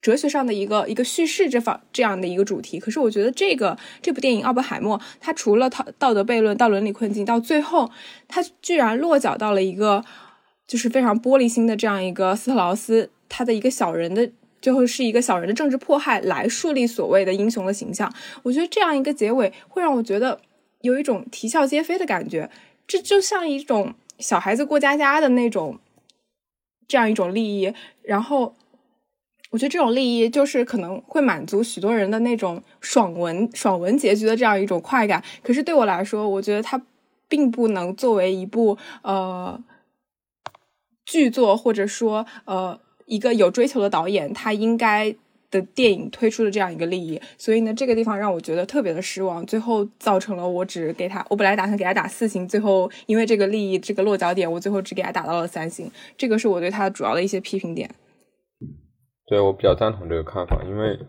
E: 哲学上的一个一个叙事这方这样的一个主题。可是我觉得这个这部电影《奥本海默》，它除了道道德悖论到伦理困境，到最后，它居然落脚到了一个，就是非常玻璃心的这样一个斯特劳斯他的一个小人的。最后是一个小人的政治迫害来树立所谓的英雄的形象，我觉得这样一个结尾会让我觉得有一种啼笑皆非的感觉，这就像一种小孩子过家家的那种这样一种利益。然后我觉得这种利益就是可能会满足许多人的那种爽文 爽文结局的这样一种快感。可是对我来说，我觉得它并不能作为一部呃剧作，或者说呃。一个有追求的导演，他应该的电影推出的这样一个利益，所以呢，这个地方让我觉得特别的失望，最后造成了我只给他，我本来打算给他打四星，最后因为这个利益这个落脚点，我最后只给他打到了三星，这个是我对他主要的一些批评点。
D: 对我比较赞同这个看法，因为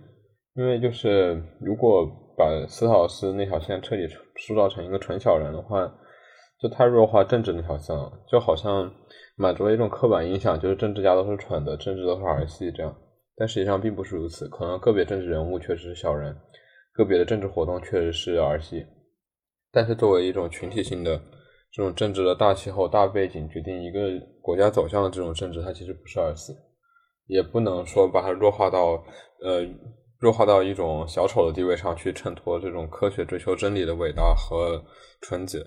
D: 因为就是如果把斯陶斯那条线彻底塑造成一个纯小人的话，就太弱化政治那条线了，就好像。满足了一种刻板印象，就是政治家都是蠢的，政治都是儿戏这样。但实际上并不是如此，可能个别政治人物确实是小人，个别的政治活动确实是儿戏。但是作为一种群体性的这种政治的大气候、大背景，决定一个国家走向的这种政治，它其实不是儿戏，也不能说把它弱化到呃弱化到一种小丑的地位上去衬托这种科学追求真理的伟大和纯洁。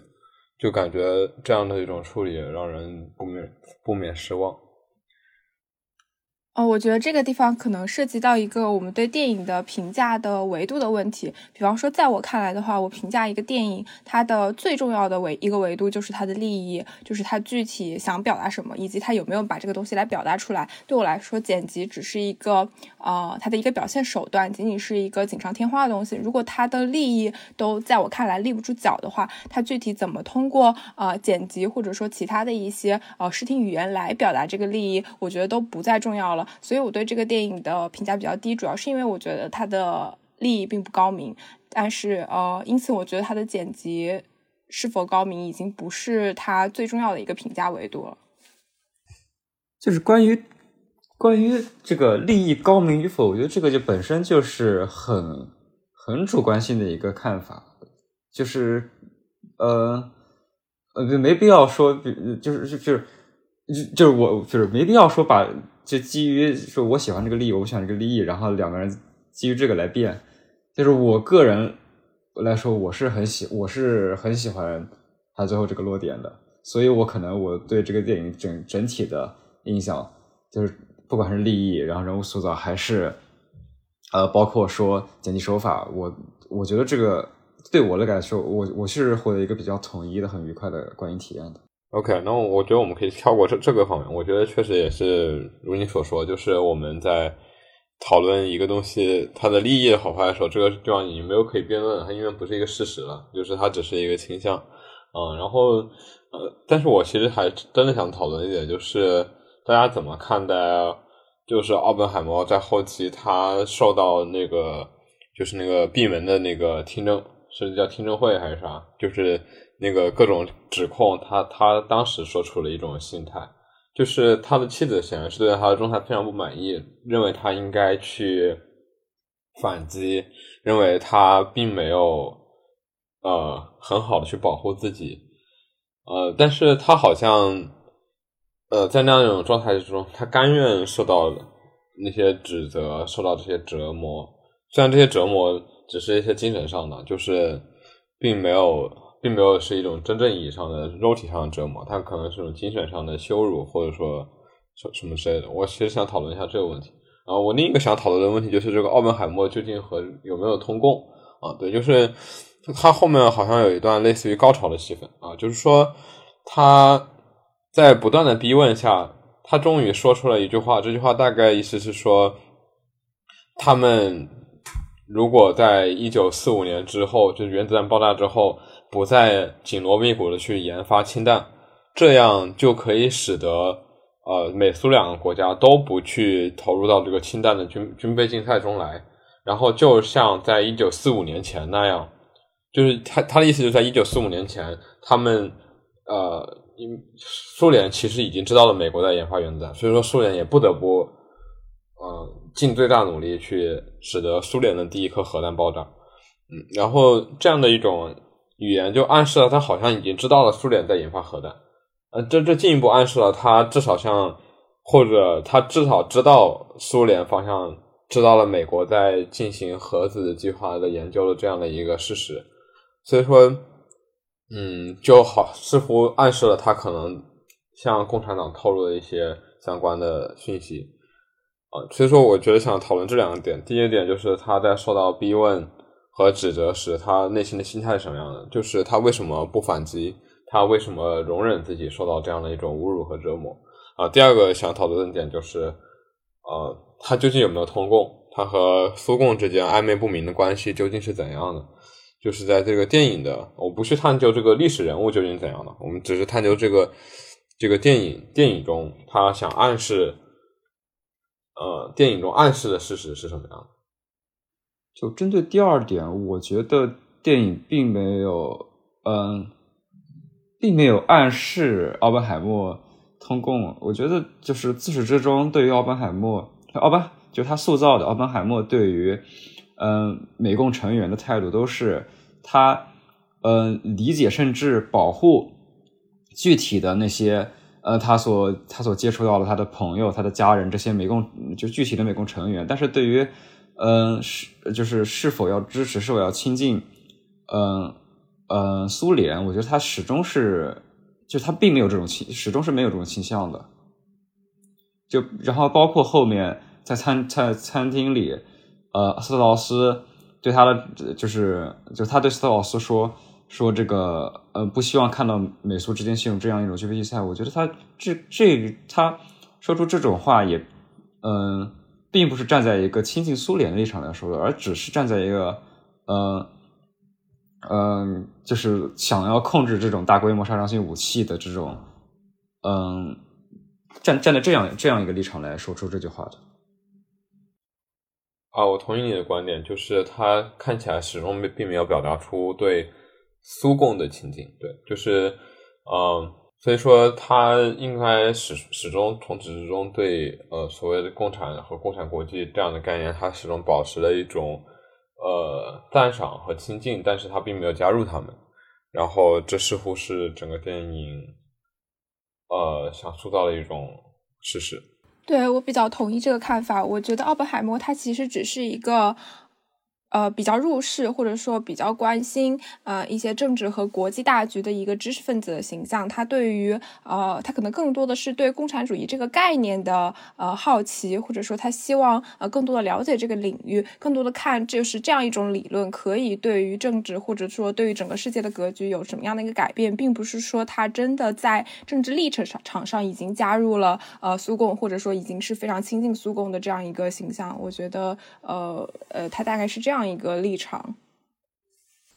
D: 就感觉这样的一种处理让人不免不免失望。
E: 哦，我觉得这个地方可能涉及到一个我们对电影的评价的维度的问题。比方说，在我看来的话，我评价一个电影，它的最重要的维一个维度就是它的利益，就是它具体想表达什么，以及它有没有把这个东西来表达出来。对我来说，剪辑只是一个呃，它的一个表现手段，仅仅是一个锦上添花的东西。如果它的利益都在我看来立不住脚的话，它具体怎么通过呃剪辑或者说其他的一些呃视听语言来表达这个利益，我觉得都不再重要了。所以我对这个电影的评价比较低，主要是因为我觉得它的利益并不高明，但是呃，因此我觉得它的剪辑是否高明已经不是它最重要的一个评价维度了。
A: 就是关于关于这个利益高明与否，我觉得这个就本身就是很很主观性的一个看法，就是呃呃，没必要说，就是就就是就就是我就是没必要说把。就基于说，我喜欢这个利益，我喜欢这个利益，然后两个人基于这个来变。就是我个人来说，我是很喜，我是很喜欢他最后这个落点的。所以我可能我对这个电影整整体的印象，就是不管是利益，然后人物塑造，还是呃，包括说剪辑手法，我我觉得这个对我的感受，我我是获得一个比较统一的、很愉快的观影体验的。
D: OK，那我觉得我们可以跳过这这个方面。我觉得确实也是如你所说，就是我们在讨论一个东西它的利益好坏的时候，这个地方已经没有可以辩论，它因为不是一个事实了，就是它只是一个倾向。嗯，然后呃，但是我其实还真的想讨论一点，就是大家怎么看待，就是奥本海默在后期他受到那个就是那个闭门的那个听证，是叫听证会还是啥？就是。那个各种指控，他他当时说出了一种心态，就是他的妻子显然是对他的状态非常不满意，认为他应该去反击，认为他并没有呃很好的去保护自己，呃，但是他好像呃在那样一种状态之中，他甘愿受到那些指责，受到这些折磨，虽然这些折磨只是一些精神上的，就是并没有。并没有是一种真正意义上的肉体上的折磨，它可能是种精神上的羞辱，或者说什什么之类的。我其实想讨论一下这个问题。啊，我另一个想讨论的问题就是这个奥本海默究竟和有没有通共啊？对，就是他后面好像有一段类似于高潮的戏份啊，就是说他在不断的逼问下，他终于说出了一句话，这句话大概意思是说，他们如果在一九四五年之后，就是原子弹爆炸之后，不再紧锣密鼓的去研发氢弹，这样就可以使得。呃，美苏两个国家都不去投入到这个氢弹的军军备竞赛中来，然后就像在一九四五年前那样，就是他他的意思就是在一九四五年前，他们呃，苏联其实已经知道了美国在研发原子弹，所以说苏联也不得不呃尽最大努力去使得苏联的第一颗核弹爆炸，嗯，然后这样的一种语言就暗示了他好像已经知道了苏联在研发核弹。呃，这这进一步暗示了他至少像，或者他至少知道苏联方向知道了美国在进行核子计划的研究的这样的一个事实，所以说，嗯，就好似乎暗示了他可能向共产党透露了一些相关的讯息，啊，所以说我觉得想讨论这两个点，第一个点就是他在受到逼问和指责时，他内心的心态是什么样的，就是他为什么不反击。他为什么容忍自己受到这样的一种侮辱和折磨啊？第二个想讨论的点就是，呃，他究竟有没有通共？他和苏共之间暧昧不明的关系究竟是怎样的？就是在这个电影的，我不去探究这个历史人物究竟怎样的，我们只是探究这个这个电影电影中他想暗示，呃，电影中暗示的事实是什么样的？
A: 就针对第二点，我觉得电影并没有，嗯。并没有暗示奥本海默通共，我觉得就是自始至终对于奥本海默，奥本就他塑造的奥本海默对于嗯美共成员的态度都是他嗯理解甚至保护具体的那些呃他所他所接触到的他的朋友他的家人这些美共就具体的美共成员，但是对于嗯是就是是否要支持是否要亲近嗯。呃，苏联，我觉得他始终是，就他并没有这种倾，始终是没有这种倾向的。就然后包括后面在餐在餐厅里，呃，斯特劳斯对他的就是，就他对斯特劳斯说说这个，呃，不希望看到美苏之间陷入这样一种军备竞赛。我觉得他这这他说出这种话也，嗯，并不是站在一个亲近苏联的立场来说的，而只是站在一个，呃。嗯，就是想要控制这种大规模杀伤性武器的这种，嗯，站站在这样这样一个立场来说出这句话的。
D: 啊，我同意你的观点，就是他看起来始终并没有表达出对苏共的亲近，对，就是，嗯，所以说他应该始始终从始至终对呃所谓的共产和共产国际这样的概念，他始终保持了一种。呃，赞赏和亲近，但是他并没有加入他们，然后这似乎是整个电影，呃，想塑造的一种事实。
E: 对我比较同意这个看法，我觉得奥本海默他其实只是一个。呃，比较入世或者说比较关心呃一些政治和国际大局的一个知识分子的形象，他对于呃他可能更多的是对共产主义这个概念的呃好奇，或者说他希望呃更多的了解这个领域，更多的看就是这样一种理论可以对于政治或者说对于整个世界的格局有什么样的一个改变，并不是说他真的在政治历程上场上已经加入了呃苏共，或者说已经是非常亲近苏共的这样一个形象。我觉得呃呃他大概是这样。这样一个立场，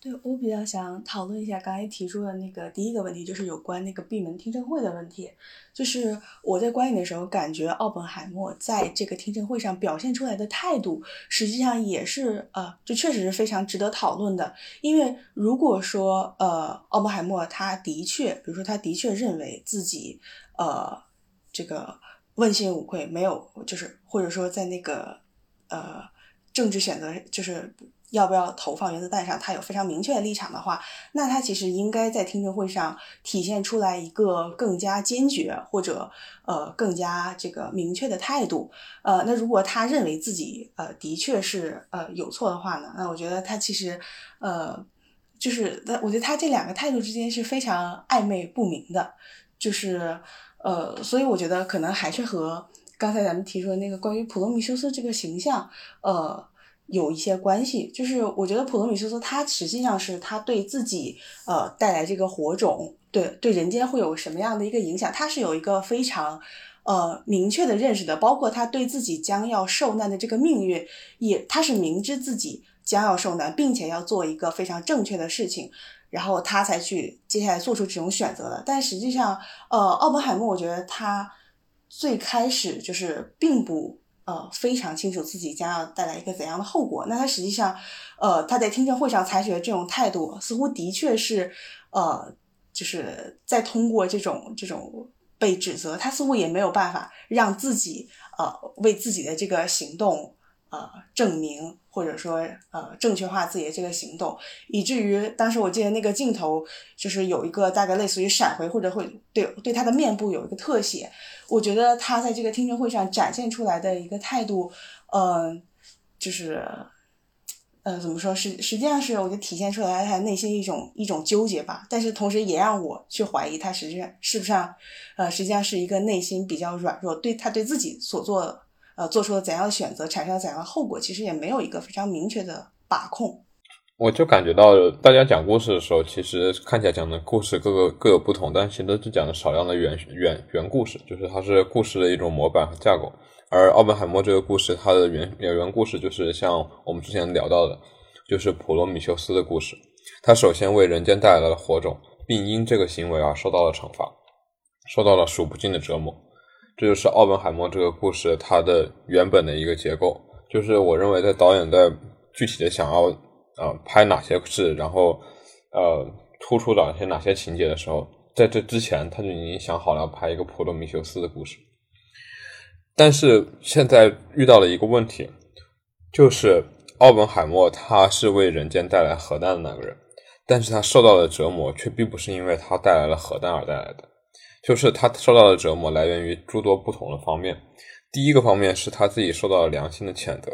C: 对我比较想讨论一下刚才提出的那个第一个问题，就是有关那个闭门听证会的问题。就是我在观影的时候，感觉奥本海默在这个听证会上表现出来的态度，实际上也是呃，就确实是非常值得讨论的。因为如果说呃，奥本海默他的确，比如说他的确认为自己呃这个问心无愧，没有就是或者说在那个呃。政治选择就是要不要投放原子弹上，他有非常明确的立场的话，那他其实应该在听证会上体现出来一个更加坚决或者呃更加这个明确的态度。呃，那如果他认为自己呃的确是呃有错的话呢，那我觉得他其实呃就是我觉得他这两个态度之间是非常暧昧不明的，就是呃，所以我觉得可能还是和。刚才咱们提出的那个关于普罗米修斯这个形象，呃，有一些关系。就是我觉得普罗米修斯他实际上是他对自己呃带来这个火种，对对人间会有什么样的一个影响，他是有一个非常呃明确的认识的。包括他对自己将要受难的这个命运，也他是明知自己将要受难，并且要做一个非常正确的事情。然后他才去接下来做出这种选择的，但实际上，呃，奥本海默，我觉得他最开始就是并不呃非常清楚自己将要带来一个怎样的后果。那他实际上，呃，他在听证会上采取的这种态度，似乎的确是呃，就是在通过这种这种被指责，他似乎也没有办法让自己呃为自己的这个行动。呃，证明或者说呃正确化自己的这个行动，以至于当时我记得那个镜头就是有一个大概类似于闪回或者会对对他的面部有一个特写。我觉得他在这个听证会上展现出来的一个态度，呃，就是呃怎么说实实际上是我觉得体现出来他内心一种一种纠结吧，但是同时也让我去怀疑他实际上是不是呃实际上是一个内心比较软弱，对他对自己所做。呃，做出了怎样的选择，产生了怎样的后果，其实也没有一个非常明确的把控。
D: 我就感觉到，大家讲故事的时候，其实看起来讲的故事各个各有不同，但其实都是讲的少量的原原原故事，就是它是故事的一种模板和架构。而奥本海默这个故事，它的原原原故事就是像我们之前聊到的，就是普罗米修斯的故事。他首先为人间带来了火种，并因这个行为而受到了惩罚，受到了数不尽的折磨。这就是奥本海默这个故事它的原本的一个结构，就是我认为在导演在具体的想要呃拍哪些事，然后呃突出哪些哪些情节的时候，在这之前他就已经想好了拍一个普罗米修斯的故事，但是现在遇到了一个问题，就是奥本海默他是为人间带来核弹的那个人，但是他受到的折磨却并不是因为他带来了核弹而带来的。就是他受到的折磨来源于诸多不同的方面。第一个方面是他自己受到了良心的谴责，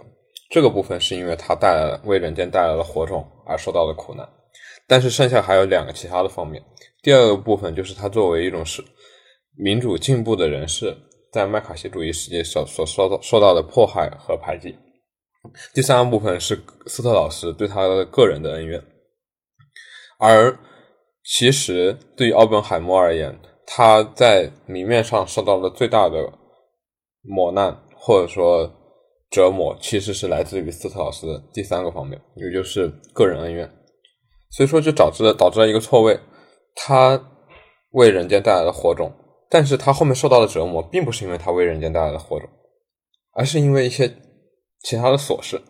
D: 这个部分是因为他带来了为人间带来了火种而受到的苦难。但是剩下还有两个其他的方面。第二个部分就是他作为一种是民主进步的人士，在麦卡锡主义世界所所受到受到的迫害和排挤。第三个部分是斯特老师对他的个人的恩怨。而其实对于奥本海默而言，他在明面上受到的最大的磨难，或者说折磨，其实是来自于斯特劳斯的第三个方面，也就是个人恩怨。所以说，就导致了导致了一个错位：他为人间带来了火种，但是他后面受到的折磨，并不是因为他为人间带来了火种，而是因为一些其他的琐事。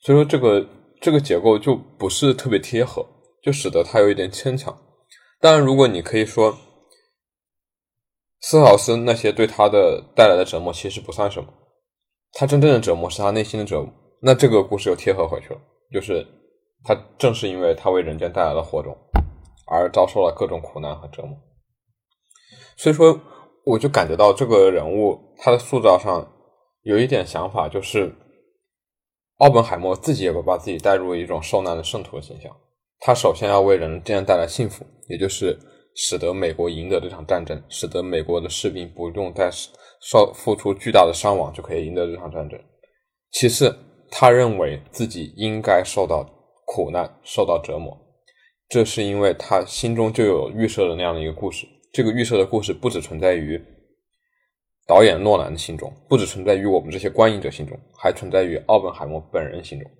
D: 所以说，这个这个结构就不是特别贴合，就使得他有一点牵强。当然，如果你可以说。斯劳斯那些对他的带来的折磨其实不算什么，他真正的折磨是他内心的折磨。那这个故事又贴合回去了，就是他正是因为他为人间带来了火种，而遭受了各种苦难和折磨。所以说，我就感觉到这个人物他的塑造上有一点想法，就是奥本海默自己也会把自己带入一种受难的圣徒的形象。他首先要为人间带来幸福，也就是。使得美国赢得这场战争，使得美国的士兵不用再受付出巨大的伤亡就可以赢得这场战争。其次，他认为自己应该受到苦难、受到折磨，这是因为他心中就有预设的那样的一个故事。这个预设的故事不只存在于导演诺兰的心中，不只存在于我们这些观影者心中，还存在于奥本海默本人心中。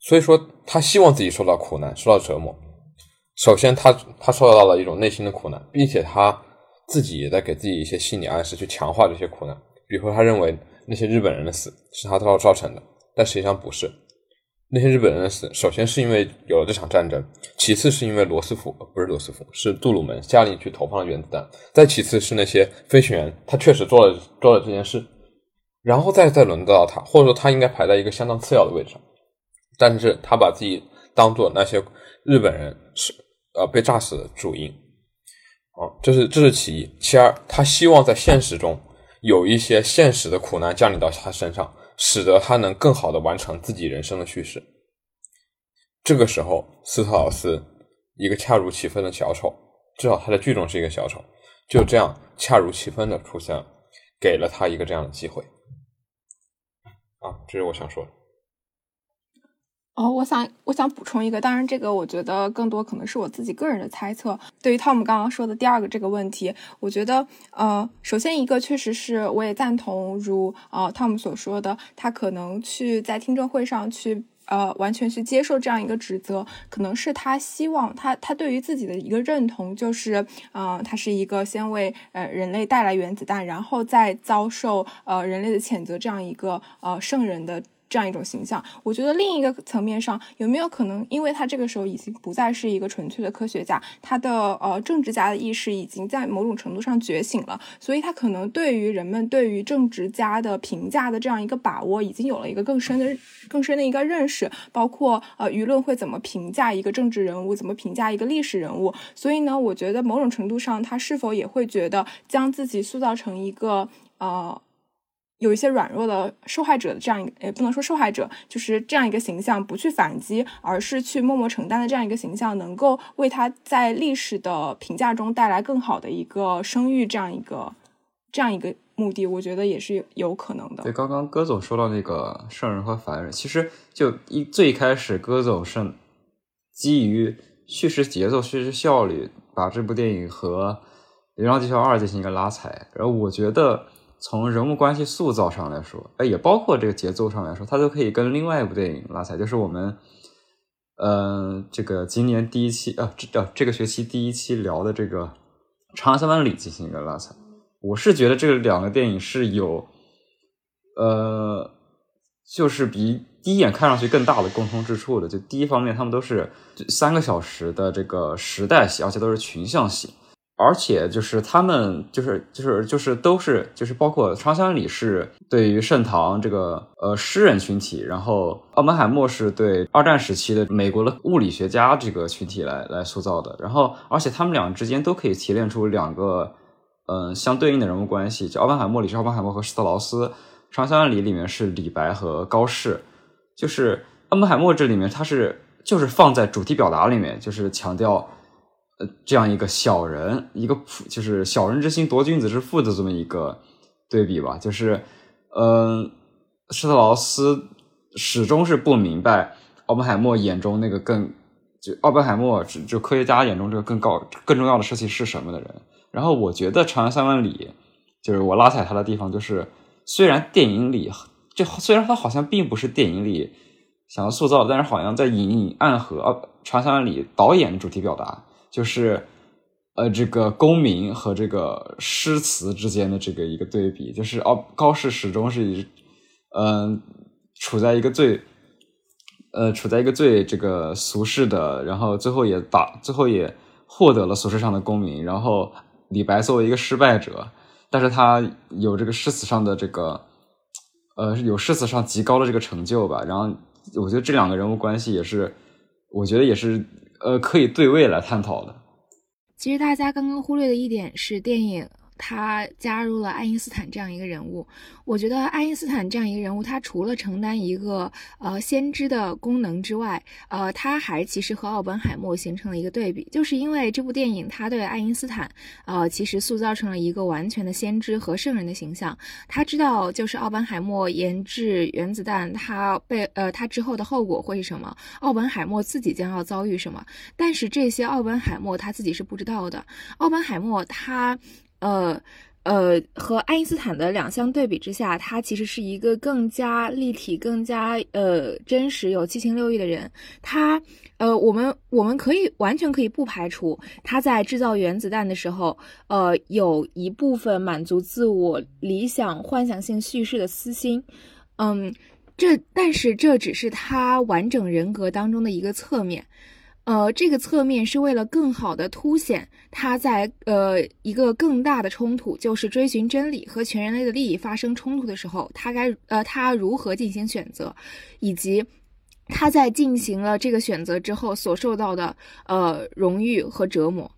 D: 所以说，他希望自己受到苦难、受到折磨。首先，他他受到了一种内心的苦难，并且他自己也在给自己一些心理暗示，去强化这些苦难。比如说，他认为那些日本人的死是他造造成的，但实际上不是。那些日本人的死，首先是因为有了这场战争，其次是因为罗斯福不是罗斯福，是杜鲁门下令去投放了原子弹，再其次是那些飞行员他确实做了做了这件事，然后再再轮到他，或者说他应该排在一个相当次要的位置上，但是他把自己当做那些日本人是。呃，被炸死的主因，哦，这是这是其一。其二，他希望在现实中有一些现实的苦难降临到他身上，使得他能更好的完成自己人生的叙事。这个时候，斯特劳斯一个恰如其分的小丑，至少他在剧中是一个小丑，就这样恰如其分的出现了。给了他一个这样的机会。啊，这是我想说的。
E: 哦，我想我想补充一个，当然这个我觉得更多可能是我自己个人的猜测。对于 Tom 刚刚说的第二个这个问题，我觉得呃，首先一个确实是我也赞同，如呃 Tom 所说的，他可能去在听证会上去呃完全去接受这样一个指责，可能是他希望他他对于自己的一个认同，就是呃他是一个先为呃人类带来原子弹，然后再遭受呃人类的谴责这样一个呃圣人的。这样一种形象，我觉得另一个层面上有没有可能，因为他这个时候已经不再是一个纯粹的科学家，他的呃政治家的意识已经在某种程度上觉醒了，所以他可能对于人们对于政治家的评价的这样一个把握，已经有了一个更深的、更深的一个认识，包括呃舆论会怎么评价一个政治人物，怎么评价一个历史人物，所以呢，我觉得某种程度上，他是否也会觉得将自己塑造成一个呃。有一些软弱的受害者的这样一个，也不能说受害者，就是这样一个形象，不去反击，而是去默默承担的这样一个形象，能够为他在历史的评价中带来更好的一个声誉，这样一个这样一个目的，我觉得也是有有可能的。
A: 对，刚刚戈总说到那个圣人和凡人，其实就一最开始，戈总是基于叙事节奏、叙事效率，把这部电影和《流浪地球二》进行一个拉踩，然后我觉得。从人物关系塑造上来说，哎，也包括这个节奏上来说，它都可以跟另外一部电影拉踩，就是我们，呃，这个今年第一期，呃，这呃这个学期第一期聊的这个《长安三万里》进行一个拉踩。我是觉得这两个电影是有，呃，就是比第一眼看上去更大的共通之处的。就第一方面，他们都是三个小时的这个时代戏，而且都是群像戏。而且就是他们就是就是就是都是就是包括长相里是对于盛唐这个呃诗人群体，然后奥本海默是对二战时期的美国的物理学家这个群体来来塑造的。然后而且他们俩之间都可以提炼出两个嗯相对应的人物关系，就奥本海默里是奥本海默和施特劳斯，长相里里面是李白和高适。就是奥本海默这里面他是就是放在主题表达里面，就是强调。呃，这样一个小人，一个普，就是小人之心夺君子之腹的这么一个对比吧，就是，嗯，施特劳斯始终是不明白奥本海默眼中那个更，就奥本海默就科学家眼中这个更高、更重要的事情是什么的人。然后我觉得《长安三万里》就是我拉踩他的地方，就是虽然电影里，就虽然他好像并不是电影里想要塑造，但是好像在隐隐暗合，《长安三万里》导演主题表达。就是，呃，这个公民和这个诗词之间的这个一个对比，就是哦，高适始终是以，嗯，处在一个最，呃，处在一个最这个俗世的，然后最后也打，最后也获得了俗世上的功名。然后李白作为一个失败者，但是他有这个诗词上的这个，呃，有诗词上极高的这个成就吧。然后我觉得这两个人物关系也是，我觉得也是。呃，可以对位来探讨的。
B: 其实大家刚刚忽略的一点是电影。他加入了爱因斯坦这样一个人物，我觉得爱因斯坦这样一个人物，他除了承担一个呃先知的功能之外，呃，他还其实和奥本海默形成了一个对比，就是因为这部电影，他对爱因斯坦，呃，其实塑造成了一个完全的先知和圣人的形象。他知道，就是奥本海默研制原子弹，他被呃他之后的后果会是什么，奥本海默自己将要遭遇什么，但是这些奥本海默他自己是不知道的。奥本海默他。呃，呃，和爱因斯坦的两相对比之下，他其实是一个更加立体、更加呃真实、有七情六欲的人。他，呃，我们我们可以完全可以不排除他在制造原子弹的时候，呃，有一部分满足自我理想、幻想性叙事的私心。嗯，这但是这只是他完整人格当中的一个侧面。呃，这个侧面是为了更好的凸显他在呃一个更大的冲突，就是追寻真理和全人类的利益发生冲突的时候，他该呃他如何进行选择，以及他在进行了这个选择之后所受到的呃荣誉和折磨。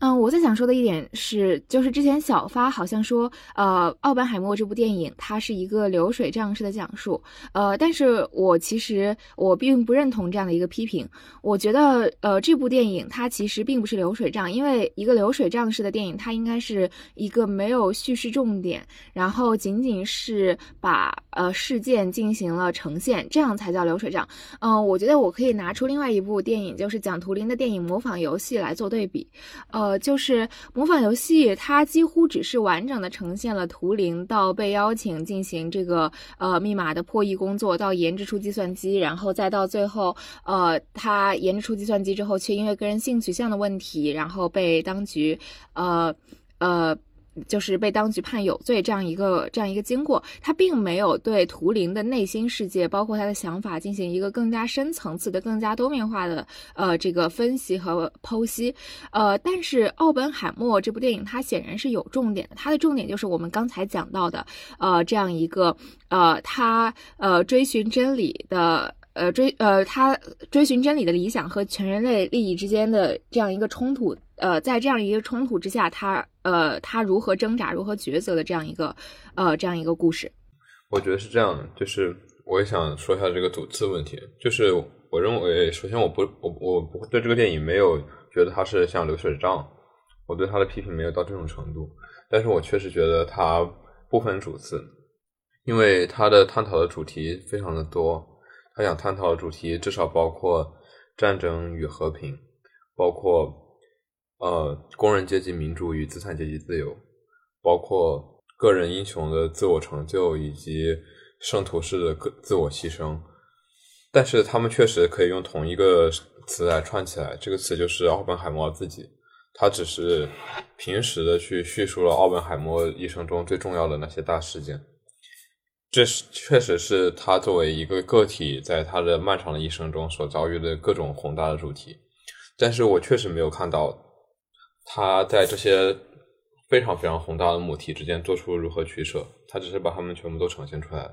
B: 嗯，我在想说的一点是，就是之前小发好像说，呃，奥本海默这部电影它是一个流水账式的讲述，呃，但是我其实我并不认同这样的一个批评。我觉得，呃，这部电影它其实并不是流水账，因为一个流水账式的电影，它应该是一个没有叙事重点，然后仅仅是把呃事件进行了呈现，这样才叫流水账。嗯，我觉得我可以拿出另外一部电影，就是讲图灵的电影《模仿游戏》来做对比，呃。呃，就是模仿游戏，它几乎只是完整的呈现了图灵到被邀请进行这个呃密码的破译工作，到研制出计算机，然后再到最后，呃，他研制出计算机之后，却因为个人性取向的问题，然后被当局，呃，呃。就是被当局判有罪这样一个这样一个经过，他并没有对图灵的内心世界，包括他的想法进行一个更加深层次的、更加多面化的呃这个分析和剖析。呃，但是奥本海默这部电影它显然是有重点的，它的重点就是我们刚才讲到的呃这样一个呃他呃追寻真理的。呃，追呃，他追寻真理的理想和全人类利益之间的这样一个冲突，呃，在这样一个冲突之下，他呃，他如何挣扎、如何抉择的这样一个呃这样一个故事。
D: 我觉得是这样的，就是我也想说一下这个主次问题。就是我认为，首先我不我我不对这个电影没有觉得它是像流水账，我对它的批评没有到这种程度。但是我确实觉得它不分主次，因为它的探讨的主题非常的多。他想探讨的主题至少包括战争与和平，包括呃工人阶级民主与资产阶级自由，包括个人英雄的自我成就以及圣徒式的个自我牺牲。但是他们确实可以用同一个词来串起来，这个词就是奥本海默自己。他只是平时的去叙述了奥本海默一生中最重要的那些大事件。这是确实是他作为一个个体，在他的漫长的一生中所遭遇的各种宏大的主题，但是我确实没有看到他在这些非常非常宏大的母题之间做出如何取舍，他只是把他们全部都呈现出来。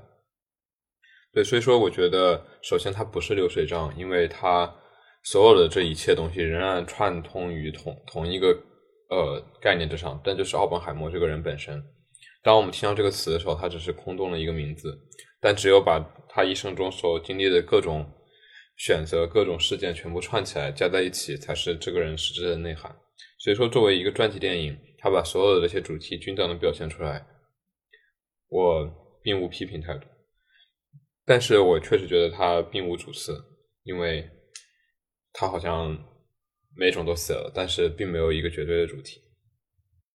D: 对，所以说我觉得，首先它不是流水账，因为它所有的这一切东西仍然串通于同同一个呃概念之上，但就是奥本海默这个人本身。当我们听到这个词的时候，它只是空洞的一个名字，但只有把他一生中所经历的各种选择、各种事件全部串起来加在一起，才是这个人实质的内涵。所以说，作为一个传记电影，他把所有的这些主题均等的表现出来，我并无批评态度。但是我确实觉得他并无主次，因为他好像每种都写了，但是并没有一个绝对的主题。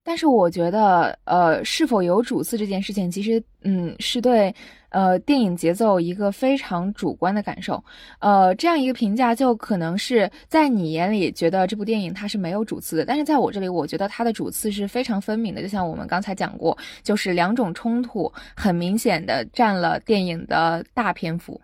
B: 但是我觉得，呃，是否有主次这件事情，其实，嗯，是对，呃，电影节奏一个非常主观的感受。呃，这样一个评价，就可能是在你眼里觉得这部电影它是没有主次的，但是在我这里，我觉得它的主次是非常分明的。就像我们刚才讲过，就是两种冲突很明显的占了电影的大篇幅。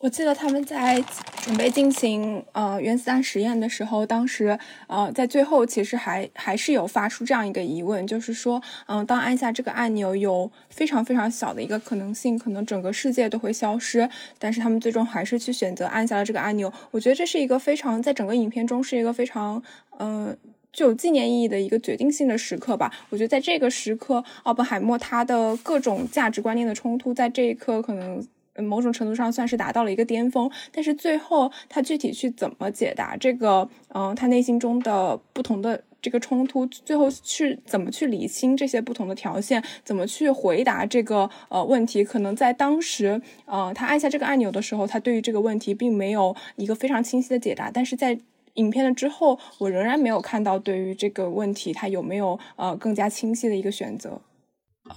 E: 我记得他们在准备进行呃原子弹实验的时候，当时呃在最后其实还还是有发出这样一个疑问，就是说，嗯，当按下这个按钮，有非常非常小的一个可能性，可能整个世界都会消失，但是他们最终还是去选择按下了这个按钮。我觉得这是一个非常在整个影片中是一个非常嗯具有纪念意义的一个决定性的时刻吧。我觉得在这个时刻，奥本海默他的各种价值观念的冲突，在这一刻可能。某种程度上算是达到了一个巅峰，但是最后他具体去怎么解答这个，嗯，他内心中的不同的这个冲突，最后去怎么去理清这些不同的条线，怎么去回答这个呃问题，可能在当时，呃，他按下这个按钮的时候，他对于这个问题并没有一个非常清晰的解答，但是在影片的之后，我仍然没有看到对于这个问题他有没有呃更加清晰的一个选择。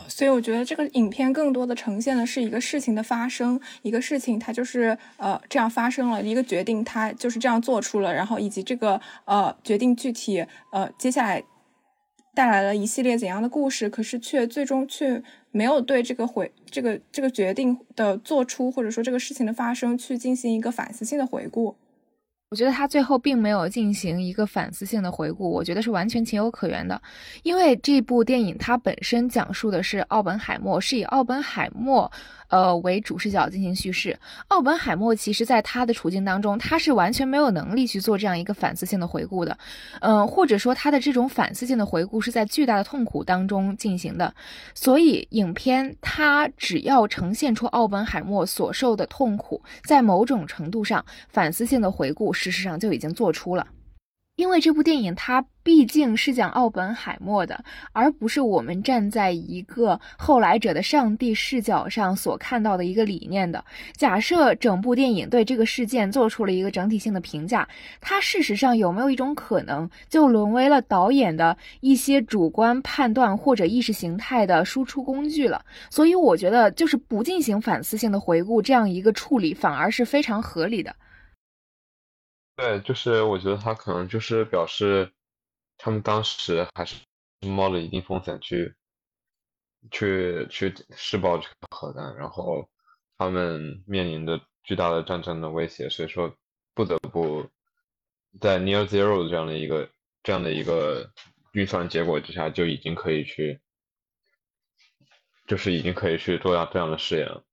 E: 所以我觉得这个影片更多的呈现的是一个事情的发生，一个事情它就是呃这样发生了，一个决定它就是这样做出了，然后以及这个呃决定具体呃接下来带来了一系列怎样的故事，可是却最终却没有对这个回这个这个决定的做出或者说这个事情的发生去进行一个反思性的回顾。
B: 我觉得他最后并没有进行一个反思性的回顾，我觉得是完全情有可原的，因为这部电影它本身讲述的是奥本海默，是以奥本海默。呃，为主视角进行叙事。奥本海默其实在他的处境当中，他是完全没有能力去做这样一个反思性的回顾的。嗯，或者说他的这种反思性的回顾是在巨大的痛苦当中进行的。所以，影片它只要呈现出奥本海默所受的痛苦，在某种程度上，反思性的回顾事实上就已经做出了。因为这部电影它毕竟是讲奥本海默的，而不是我们站在一个后来者的上帝视角上所看到的一个理念的。假设整部电影对这个事件做出了一个整体性的评价，它事实上有没有一种可能就沦为了导演的一些主观判断或者意识形态的输出工具了？所以我觉得，就是不进行反思性的回顾这样一个处理，反而是非常合理的。
D: 对，就是我觉得他可能就是表示，他们当时还是冒了一定风险去，去去试爆这个核弹，然后他们面临着巨大的战争的威胁，所以说不得不在 near zero 这样的一个这样的一个预算结果之下，就已经可以去，就是已经可以去做样这样的试验了。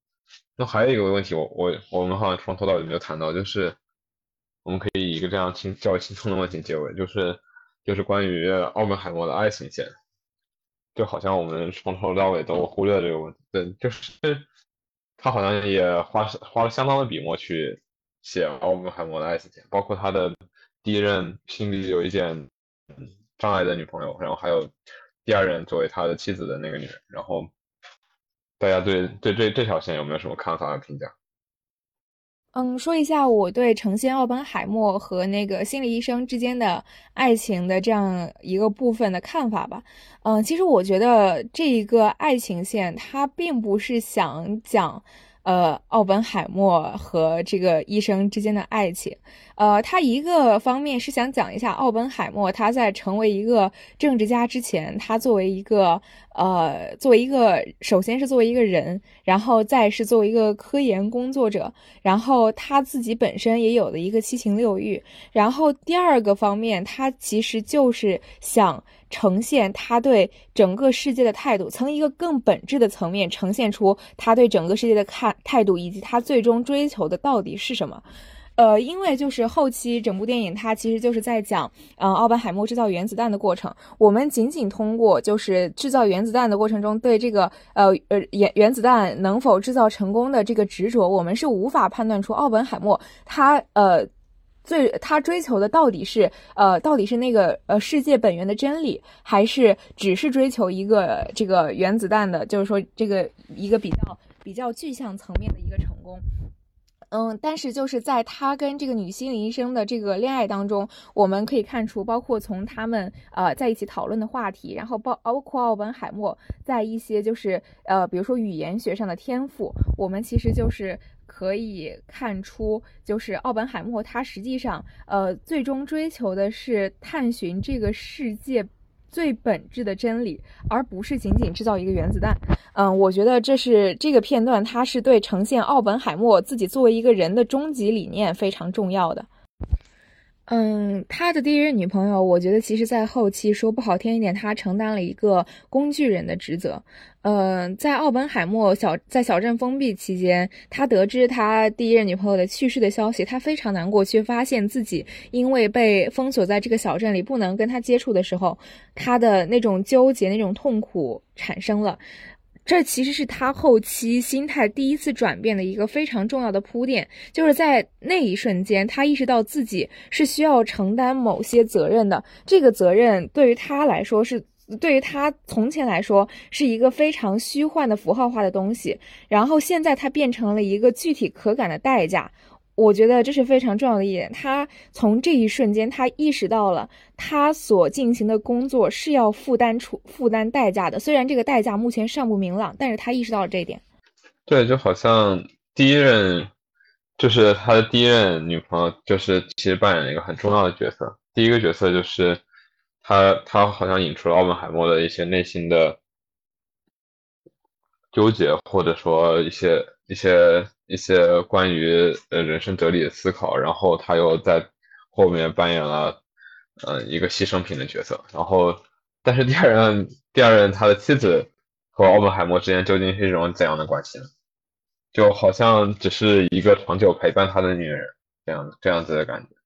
D: 那还有一个问题，我我我们好像从头到尾没有谈到，就是。我们可以以一个这样轻较为轻松的问题结尾，就是就是关于奥本海默的爱情线，就好像我们从头到尾都忽略了这个问题。对，就是他好像也花花了相当的笔墨去写奥本海默的爱情线，包括他的第一任心里有一点障碍的女朋友，然后还有第二任作为他的妻子的那个女人。然后大家对对这这条线有没有什么看法和评价？
B: 嗯，说一下我对呈现奥本海默和那个心理医生之间的爱情的这样一个部分的看法吧。嗯，其实我觉得这一个爱情线，它并不是想讲。呃，奥本海默和这个医生之间的爱情，呃，他一个方面是想讲一下奥本海默他在成为一个政治家之前，他作为一个呃，作为一个首先是作为一个人，然后再是作为一个科研工作者，然后他自己本身也有了一个七情六欲，然后第二个方面，他其实就是想。呈现他对整个世界的态度，从一个更本质的层面呈现出他对整个世界的看态度，以及他最终追求的到底是什么。呃，因为就是后期整部电影，它其实就是在讲，嗯，奥本海默制造原子弹的过程。我们仅仅通过就是制造原子弹的过程中，对这个呃呃原原子弹能否制造成功的这个执着，我们是无法判断出奥本海默他呃。最他追求的到底是呃，到底是那个呃世界本源的真理，还是只是追求一个这个原子弹的，就是说这个一个比较比较具象层面的一个成功？嗯，但是就是在他跟这个女心理医生的这个恋爱当中，我们可以看出，包括从他们呃在一起讨论的话题，然后包包括奥本海默在一些就是呃比如说语言学上的天赋，我们其实就是。可以看出，就是奥本海默他实际上，呃，最终追求的是探寻这个世界最本质的真理，而不是仅仅制造一个原子弹。嗯，我觉得这是这个片段，它是对呈现奥本海默自己作为一个人的终极理念非常重要的。嗯，他的第一任女朋友，我觉得其实，在后期说不好听一点，他承担了一个工具人的职责。嗯，在奥本海默小在小镇封闭期间，他得知他第一任女朋友的去世的消息，他非常难过，却发现自己因为被封锁在这个小镇里，不能跟他接触的时候，他的那种纠结、那种痛苦产生了。这其实是他后期心态第一次转变的一个非常重要的铺垫，就是在那一瞬间，他意识到自己是需要承担某些责任的。这个责任对于他来说是，对于他从前来说是一个非常虚幻的符号化的东西，然后现在它变成了一个具体可感的代价。我觉得这是非常重要的一点。他从这一瞬间，他意识到了他所进行的工作是要负担出负担代价的。虽然这个代价目前尚不明朗，但是他意识到了这一点。
D: 对，就好像第一任就是他的第一任女朋友，就是其实扮演了一个很重要的角色。第一个角色就是他，他好像引出了奥本海默的一些内心的纠结，或者说一些。一些一些关于呃人生哲理的思考，然后他又在后面扮演了呃一个牺牲品的角色。然后，但是第二任第二任他的妻子和奥本海默之间究竟是一种怎样的关系呢？就好像只是一个长久陪伴他的女人这样这样子的感觉。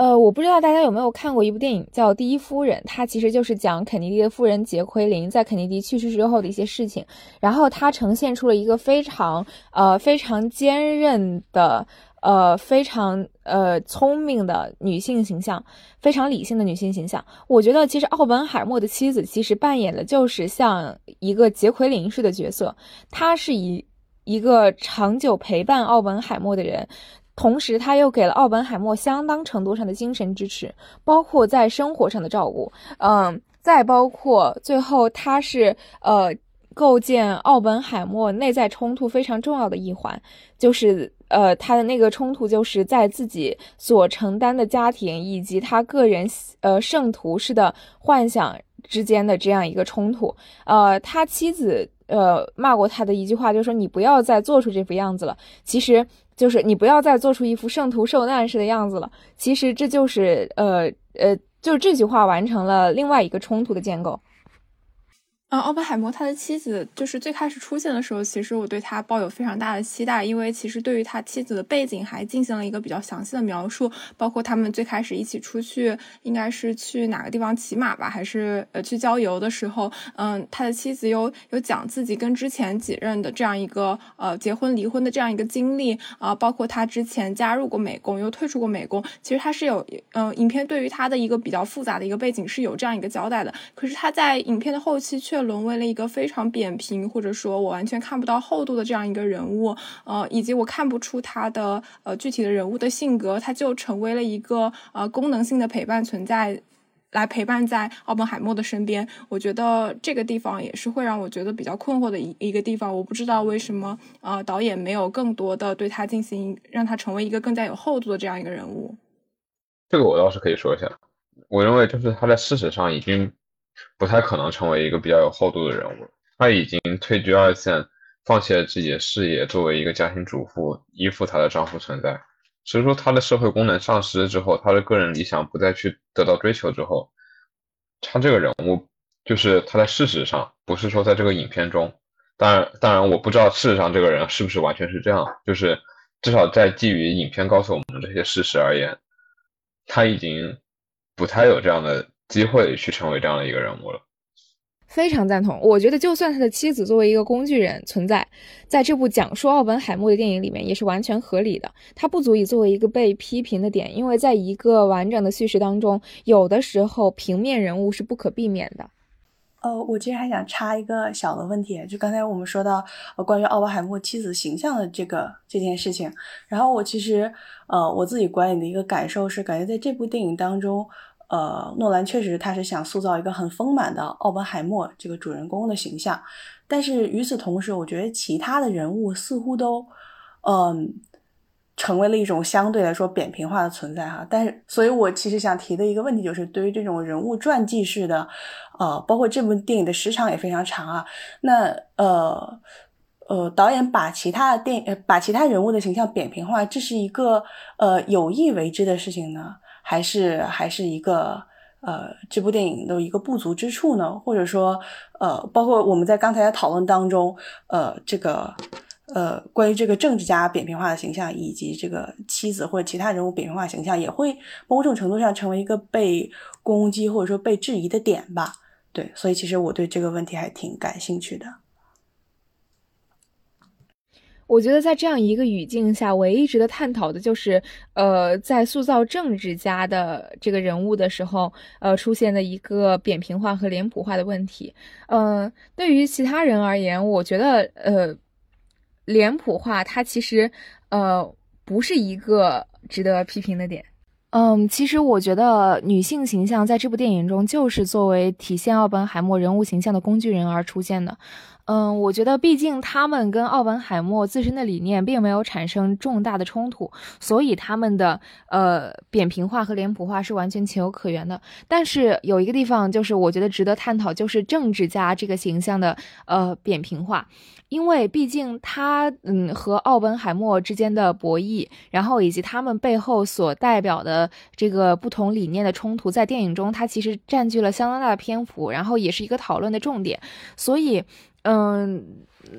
B: 呃，我不知道大家有没有看过一部电影叫《第一夫人》，它其实就是讲肯尼迪的夫人杰奎琳在肯尼迪去世之后的一些事情。然后它呈现出了一个非常呃非常坚韧的呃非常呃聪明的女性形象，非常理性的女性形象。我觉得其实奥本海默的妻子其实扮演的就是像一个杰奎琳式的角色，她是以一个长久陪伴奥本海默的人。同时，他又给了奥本海默相当程度上的精神支持，包括在生活上的照顾。嗯，再包括最后，他是呃构建奥本海默内在冲突非常重要的一环，就是呃他的那个冲突就是在自己所承担的家庭以及他个人呃圣徒式的幻想之间的这样一个冲突。呃，他妻子呃骂过他的一句话就是说：“你不要再做出这副样子了。”其实。就是你不要再做出一副圣徒受难式的样子了。其实这就是呃呃，就这句话完成了另外一个冲突的建构。
E: 嗯，奥本海默他的妻子就是最开始出现的时候，其实我对他抱有非常大的期待，因为其实对于他妻子的背景还进行了一个比较详细的描述，包括他们最开始一起出去，应该是去哪个地方骑马吧，还是呃去郊游的时候，嗯，他的妻子有有讲自己跟之前几任的这样一个呃结婚离婚的这样一个经历啊，包括他之前加入过美工又退出过美工，其实他是有嗯，影片对于他的一个比较复杂的一个背景是有这样一个交代的，可是他在影片的后期却。沦为了一个非常扁平，或者说我完全看不到厚度的这样一个人物，呃，以及我看不出他的呃具体的人物的性格，他就成为了一个呃功能性的陪伴存在，来陪伴在奥本海默的身边。我觉得这个地方也是会让我觉得比较困惑的一一个地方。我不知道为什么呃导演没有更多的对他进行，让他成为一个更加有厚度的这样一个人物。
D: 这个我倒是可以说一下，我认为就是他在事实上已经。不太可能成为一个比较有厚度的人物。他已经退居二线，放弃了自己的事业，作为一个家庭主妇依附她的丈夫存在。所以说，她的社会功能丧失之后，她的个人理想不再去得到追求之后，他这个人物就是他在事实上不是说在这个影片中，当然，当然我不知道事实上这个人是不是完全是这样，就是至少在基于影片告诉我们这些事实而言，他已经不太有这样的。机会去成为这样的一个人物了，
B: 非常赞同。我觉得，就算他的妻子作为一个工具人存在，在这部讲述奥本海默的电影里面，也是完全合理的。他不足以作为一个被批评的点，因为在一个完整的叙事当中，有的时候平面人物是不可避免的。
C: 呃，我其实还想插一个小的问题，就刚才我们说到呃关于奥本海默妻子形象的这个这件事情，然后我其实呃我自己观影的一个感受是，感觉在这部电影当中。呃，诺兰确实他是想塑造一个很丰满的奥本海默这个主人公的形象，但是与此同时，我觉得其他的人物似乎都，嗯，成为了一种相对来说扁平化的存在哈。但是，所以我其实想提的一个问题就是，对于这种人物传记式的，呃，包括这部电影的时长也非常长啊，那呃呃，导演把其他的电呃把其他人物的形象扁平化，这是一个呃有意为之的事情呢？还是还是一个呃，这部电影的一个不足之处呢？或者说，呃，包括我们在刚才的讨论当中，呃，这个呃，关于这个政治家扁平化的形象，以及这个妻子或者其他人物扁平化形象，也会某种程度上成为一个被攻击或者说被质疑的点吧？对，所以其实我对这个问题还挺感兴趣的。
B: 我觉得在这样一个语境下，唯一值得探讨的就是，呃，在塑造政治家的这个人物的时候，呃，出现的一个扁平化和脸谱化的问题。嗯，对于其他人而言，我觉得，呃，脸谱化它其实，呃，不是一个值得批评的点。嗯，其实我觉得女性形象在这部电影中就是作为体现奥本海默人物形象的工具人而出现的。嗯，我觉得毕竟他们跟奥本海默自身的理念并没有产生重大的冲突，所以他们的呃扁平化和脸谱化是完全情有可原的。但是有一个地方就是我觉得值得探讨，就是政治家这个形象的呃扁平化。因为毕竟他，嗯，和奥本海默之间的博弈，然后以及他们背后所代表的这个不同理念的冲突，在电影中它其实占据了相当大的篇幅，然后也是一个讨论的重点。所以，嗯，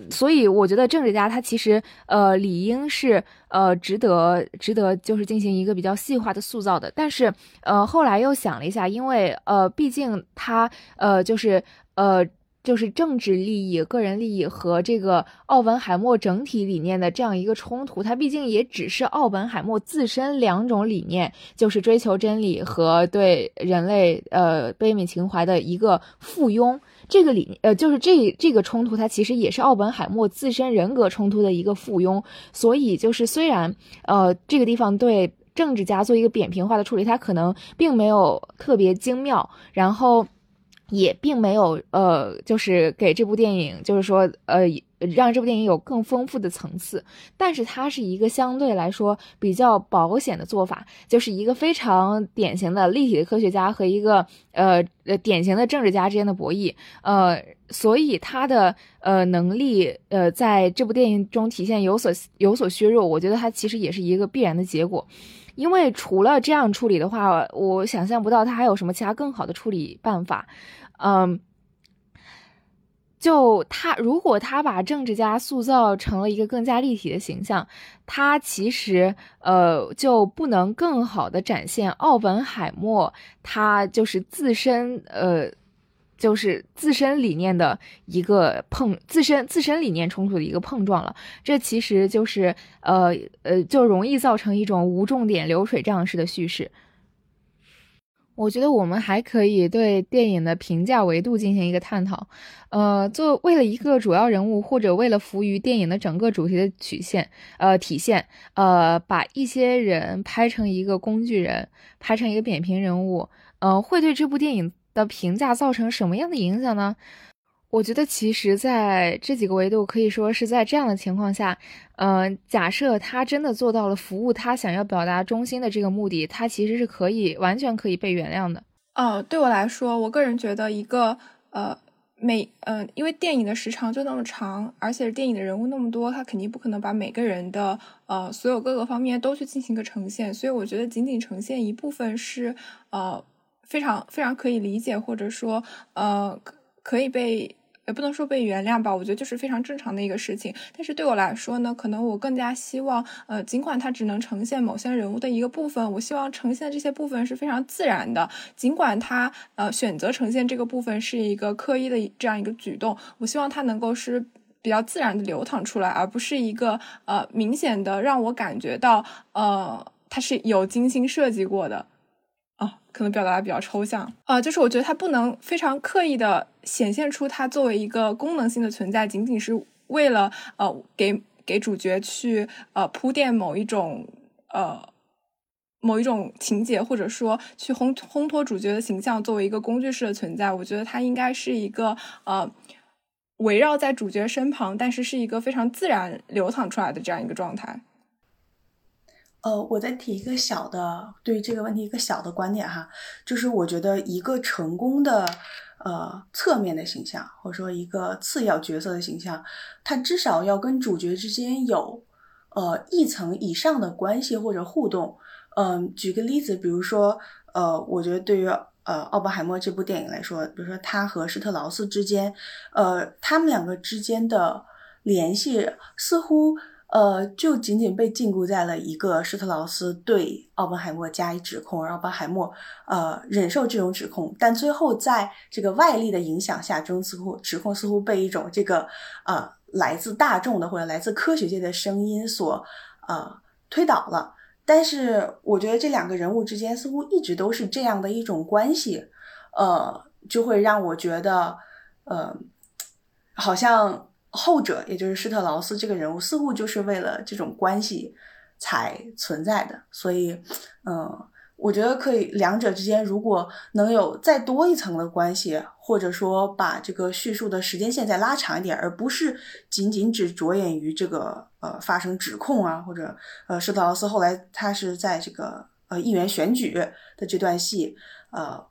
B: 所以我觉得政治家他其实，呃，理应是，呃，值得值得就是进行一个比较细化的塑造的。但是，呃，后来又想了一下，因为，呃，毕竟他，呃，就是，呃。就是政治利益、个人利益和这个奥本海默整体理念的这样一个冲突，它毕竟也只是奥本海默自身两种理念，就是追求真理和对人类呃悲悯情怀的一个附庸。这个理呃就是这这个冲突，它其实也是奥本海默自身人格冲突的一个附庸。所以就是虽然呃这个地方对政治家做一个扁平化的处理，它可能并没有特别精妙，然后。也并没有，呃，就是给这部电影，就是说，呃，让这部电影有更丰富的层次。但是它是一个相对来说比较保险的做法，就是一个非常典型的立体的科学家和一个，呃，呃，典型的政治家之间的博弈。呃，所以他的，呃，能力，呃，在这部电影中体现有所有所削弱。我觉得它其实也是一个必然的结果，因为除了这样处理的话，我想象不到他还有什么其他更好的处理办法。嗯，就他，如果他把政治家塑造成了一个更加立体的形象，他其实呃就不能更好的展现奥本海默他就是自身呃就是自身理念的一个碰自身自身理念冲突的一个碰撞了。这其实就是呃呃就容易造成一种无重点流水账式的叙事。我觉得我们还可以对电影的评价维度进行一个探讨，呃，做为了一个主要人物，或者为了服务于电影的整个主题的曲线，呃，体现，呃，把一些人拍成一个工具人，拍成一个扁平人物，呃，会对这部电影的评价造成什么样的影响呢？我觉得其实在这几个维度，可以说是在这样的情况下，嗯，假设他真的做到了服务他想要表达中心的这个目的，他其实是可以完全可以被原谅的。
E: 哦，对我来说，我个人觉得一个呃每嗯，因为电影的时长就那么长，而且电影的人物那么多，他肯定不可能把每个人的呃所有各个方面都去进行一个呈现，所以我觉得仅仅呈现一部分是呃非常非常可以理解，或者说呃可以被。也不能说被原谅吧，我觉得就是非常正常的一个事情。但是对我来说呢，可能我更加希望，呃，尽管它只能呈现某些人物的一个部分，我希望呈现的这些部分是非常自然的。尽管它呃选择呈现这个部分是一个刻意的这样一个举动，我希望它能够是比较自然的流淌出来，而不是一个呃明显的让我感觉到呃它是有精心设计过的。可能表达的比较抽象啊，就是我觉得它不能非常刻意的显现出它作为一个功能性的存在，仅仅是为了呃给给主角去呃铺垫某一种呃某一种情节，或者说去烘烘托主角的形象作为一个工具式的存在。我觉得它应该是一个呃围绕在主角身旁，但是是一个非常自然流淌出来的这样一个状态。
C: 呃，我再提一个小的对于这个问题一个小的观点哈，就是我觉得一个成功的呃侧面的形象，或者说一个次要角色的形象，他至少要跟主角之间有呃一层以上的关系或者互动。嗯，举个例子，比如说呃，我觉得对于呃奥本海默这部电影来说，比如说他和施特劳斯之间，呃，他们两个之间的联系似乎。呃，就仅仅被禁锢在了一个施特劳斯对奥本海默加以指控，而奥本海默呃忍受这种指控，但最后在这个外力的影响下，这种似乎指控似乎被一种这个呃来自大众的或者来自科学界的声音所呃推倒了。但是我觉得这两个人物之间似乎一直都是这样的一种关系，呃，就会让我觉得呃好像。后者，也就是施特劳斯这个人物，似乎就是为了这种关系才存在的。所以，嗯，我觉得可以，两者之间如果能有再多一层的关系，或者说把这个叙述的时间线再拉长一点，而不是仅仅只着眼于这个呃发生指控啊，或者呃施特劳斯后来他是在这个呃议员选举的这段戏，呃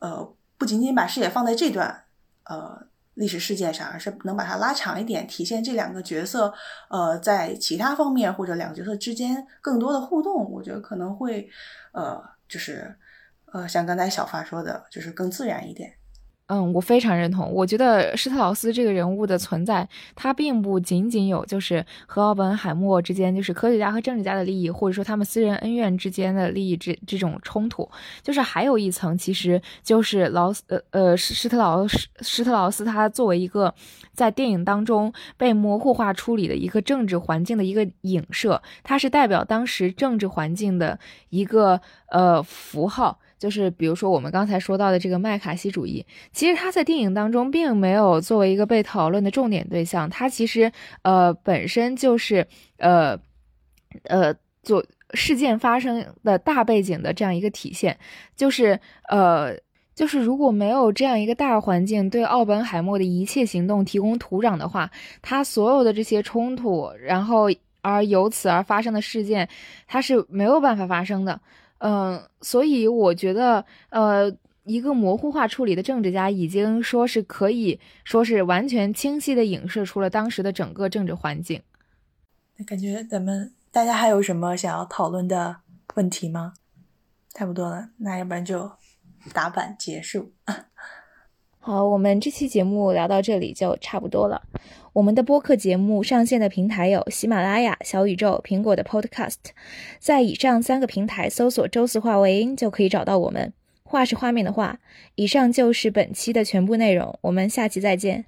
C: 呃不仅仅把视野放在这段呃。历史事件上，而是能把它拉长一点，体现这两个角色，呃，在其他方面或者两个角色之间更多的互动，我觉得可能会，呃，就是，呃，像刚才小发说的，就是更自然一点。
B: 嗯，我非常认同。我觉得施特劳斯这个人物的存在，他并不仅仅有就是和奥本海默之间，就是科学家和政治家的利益，或者说他们私人恩怨之间的利益这这种冲突，就是还有一层，其实就是劳斯呃呃施施特劳施施特劳斯他作为一个在电影当中被模糊化处理的一个政治环境的一个影射，他是代表当时政治环境的一个呃符号。就是比如说我们刚才说到的这个麦卡锡主义，其实他在电影当中并没有作为一个被讨论的重点对象，他其实呃本身就是呃呃做事件发生的大背景的这样一个体现，就是呃就是如果没有这样一个大环境对奥本海默的一切行动提供土壤的话，他所有的这些冲突，然后而由此而发生的事件，他是没有办法发生的。嗯，所以我觉得，呃，一个模糊化处理的政治家已经说是可以说是完全清晰的影射出了当时的整个政治环境。
C: 那感觉咱们大家还有什么想要讨论的问题吗？差不多了，那要不然就打板结束。
B: 好，我们这期节目聊到这里就差不多了。我们的播客节目上线的平台有喜马拉雅、小宇宙、苹果的 Podcast，在以上三个平台搜索“周四话为音”就可以找到我们。画是画面的画。以上就是本期的全部内容，我们下期再见。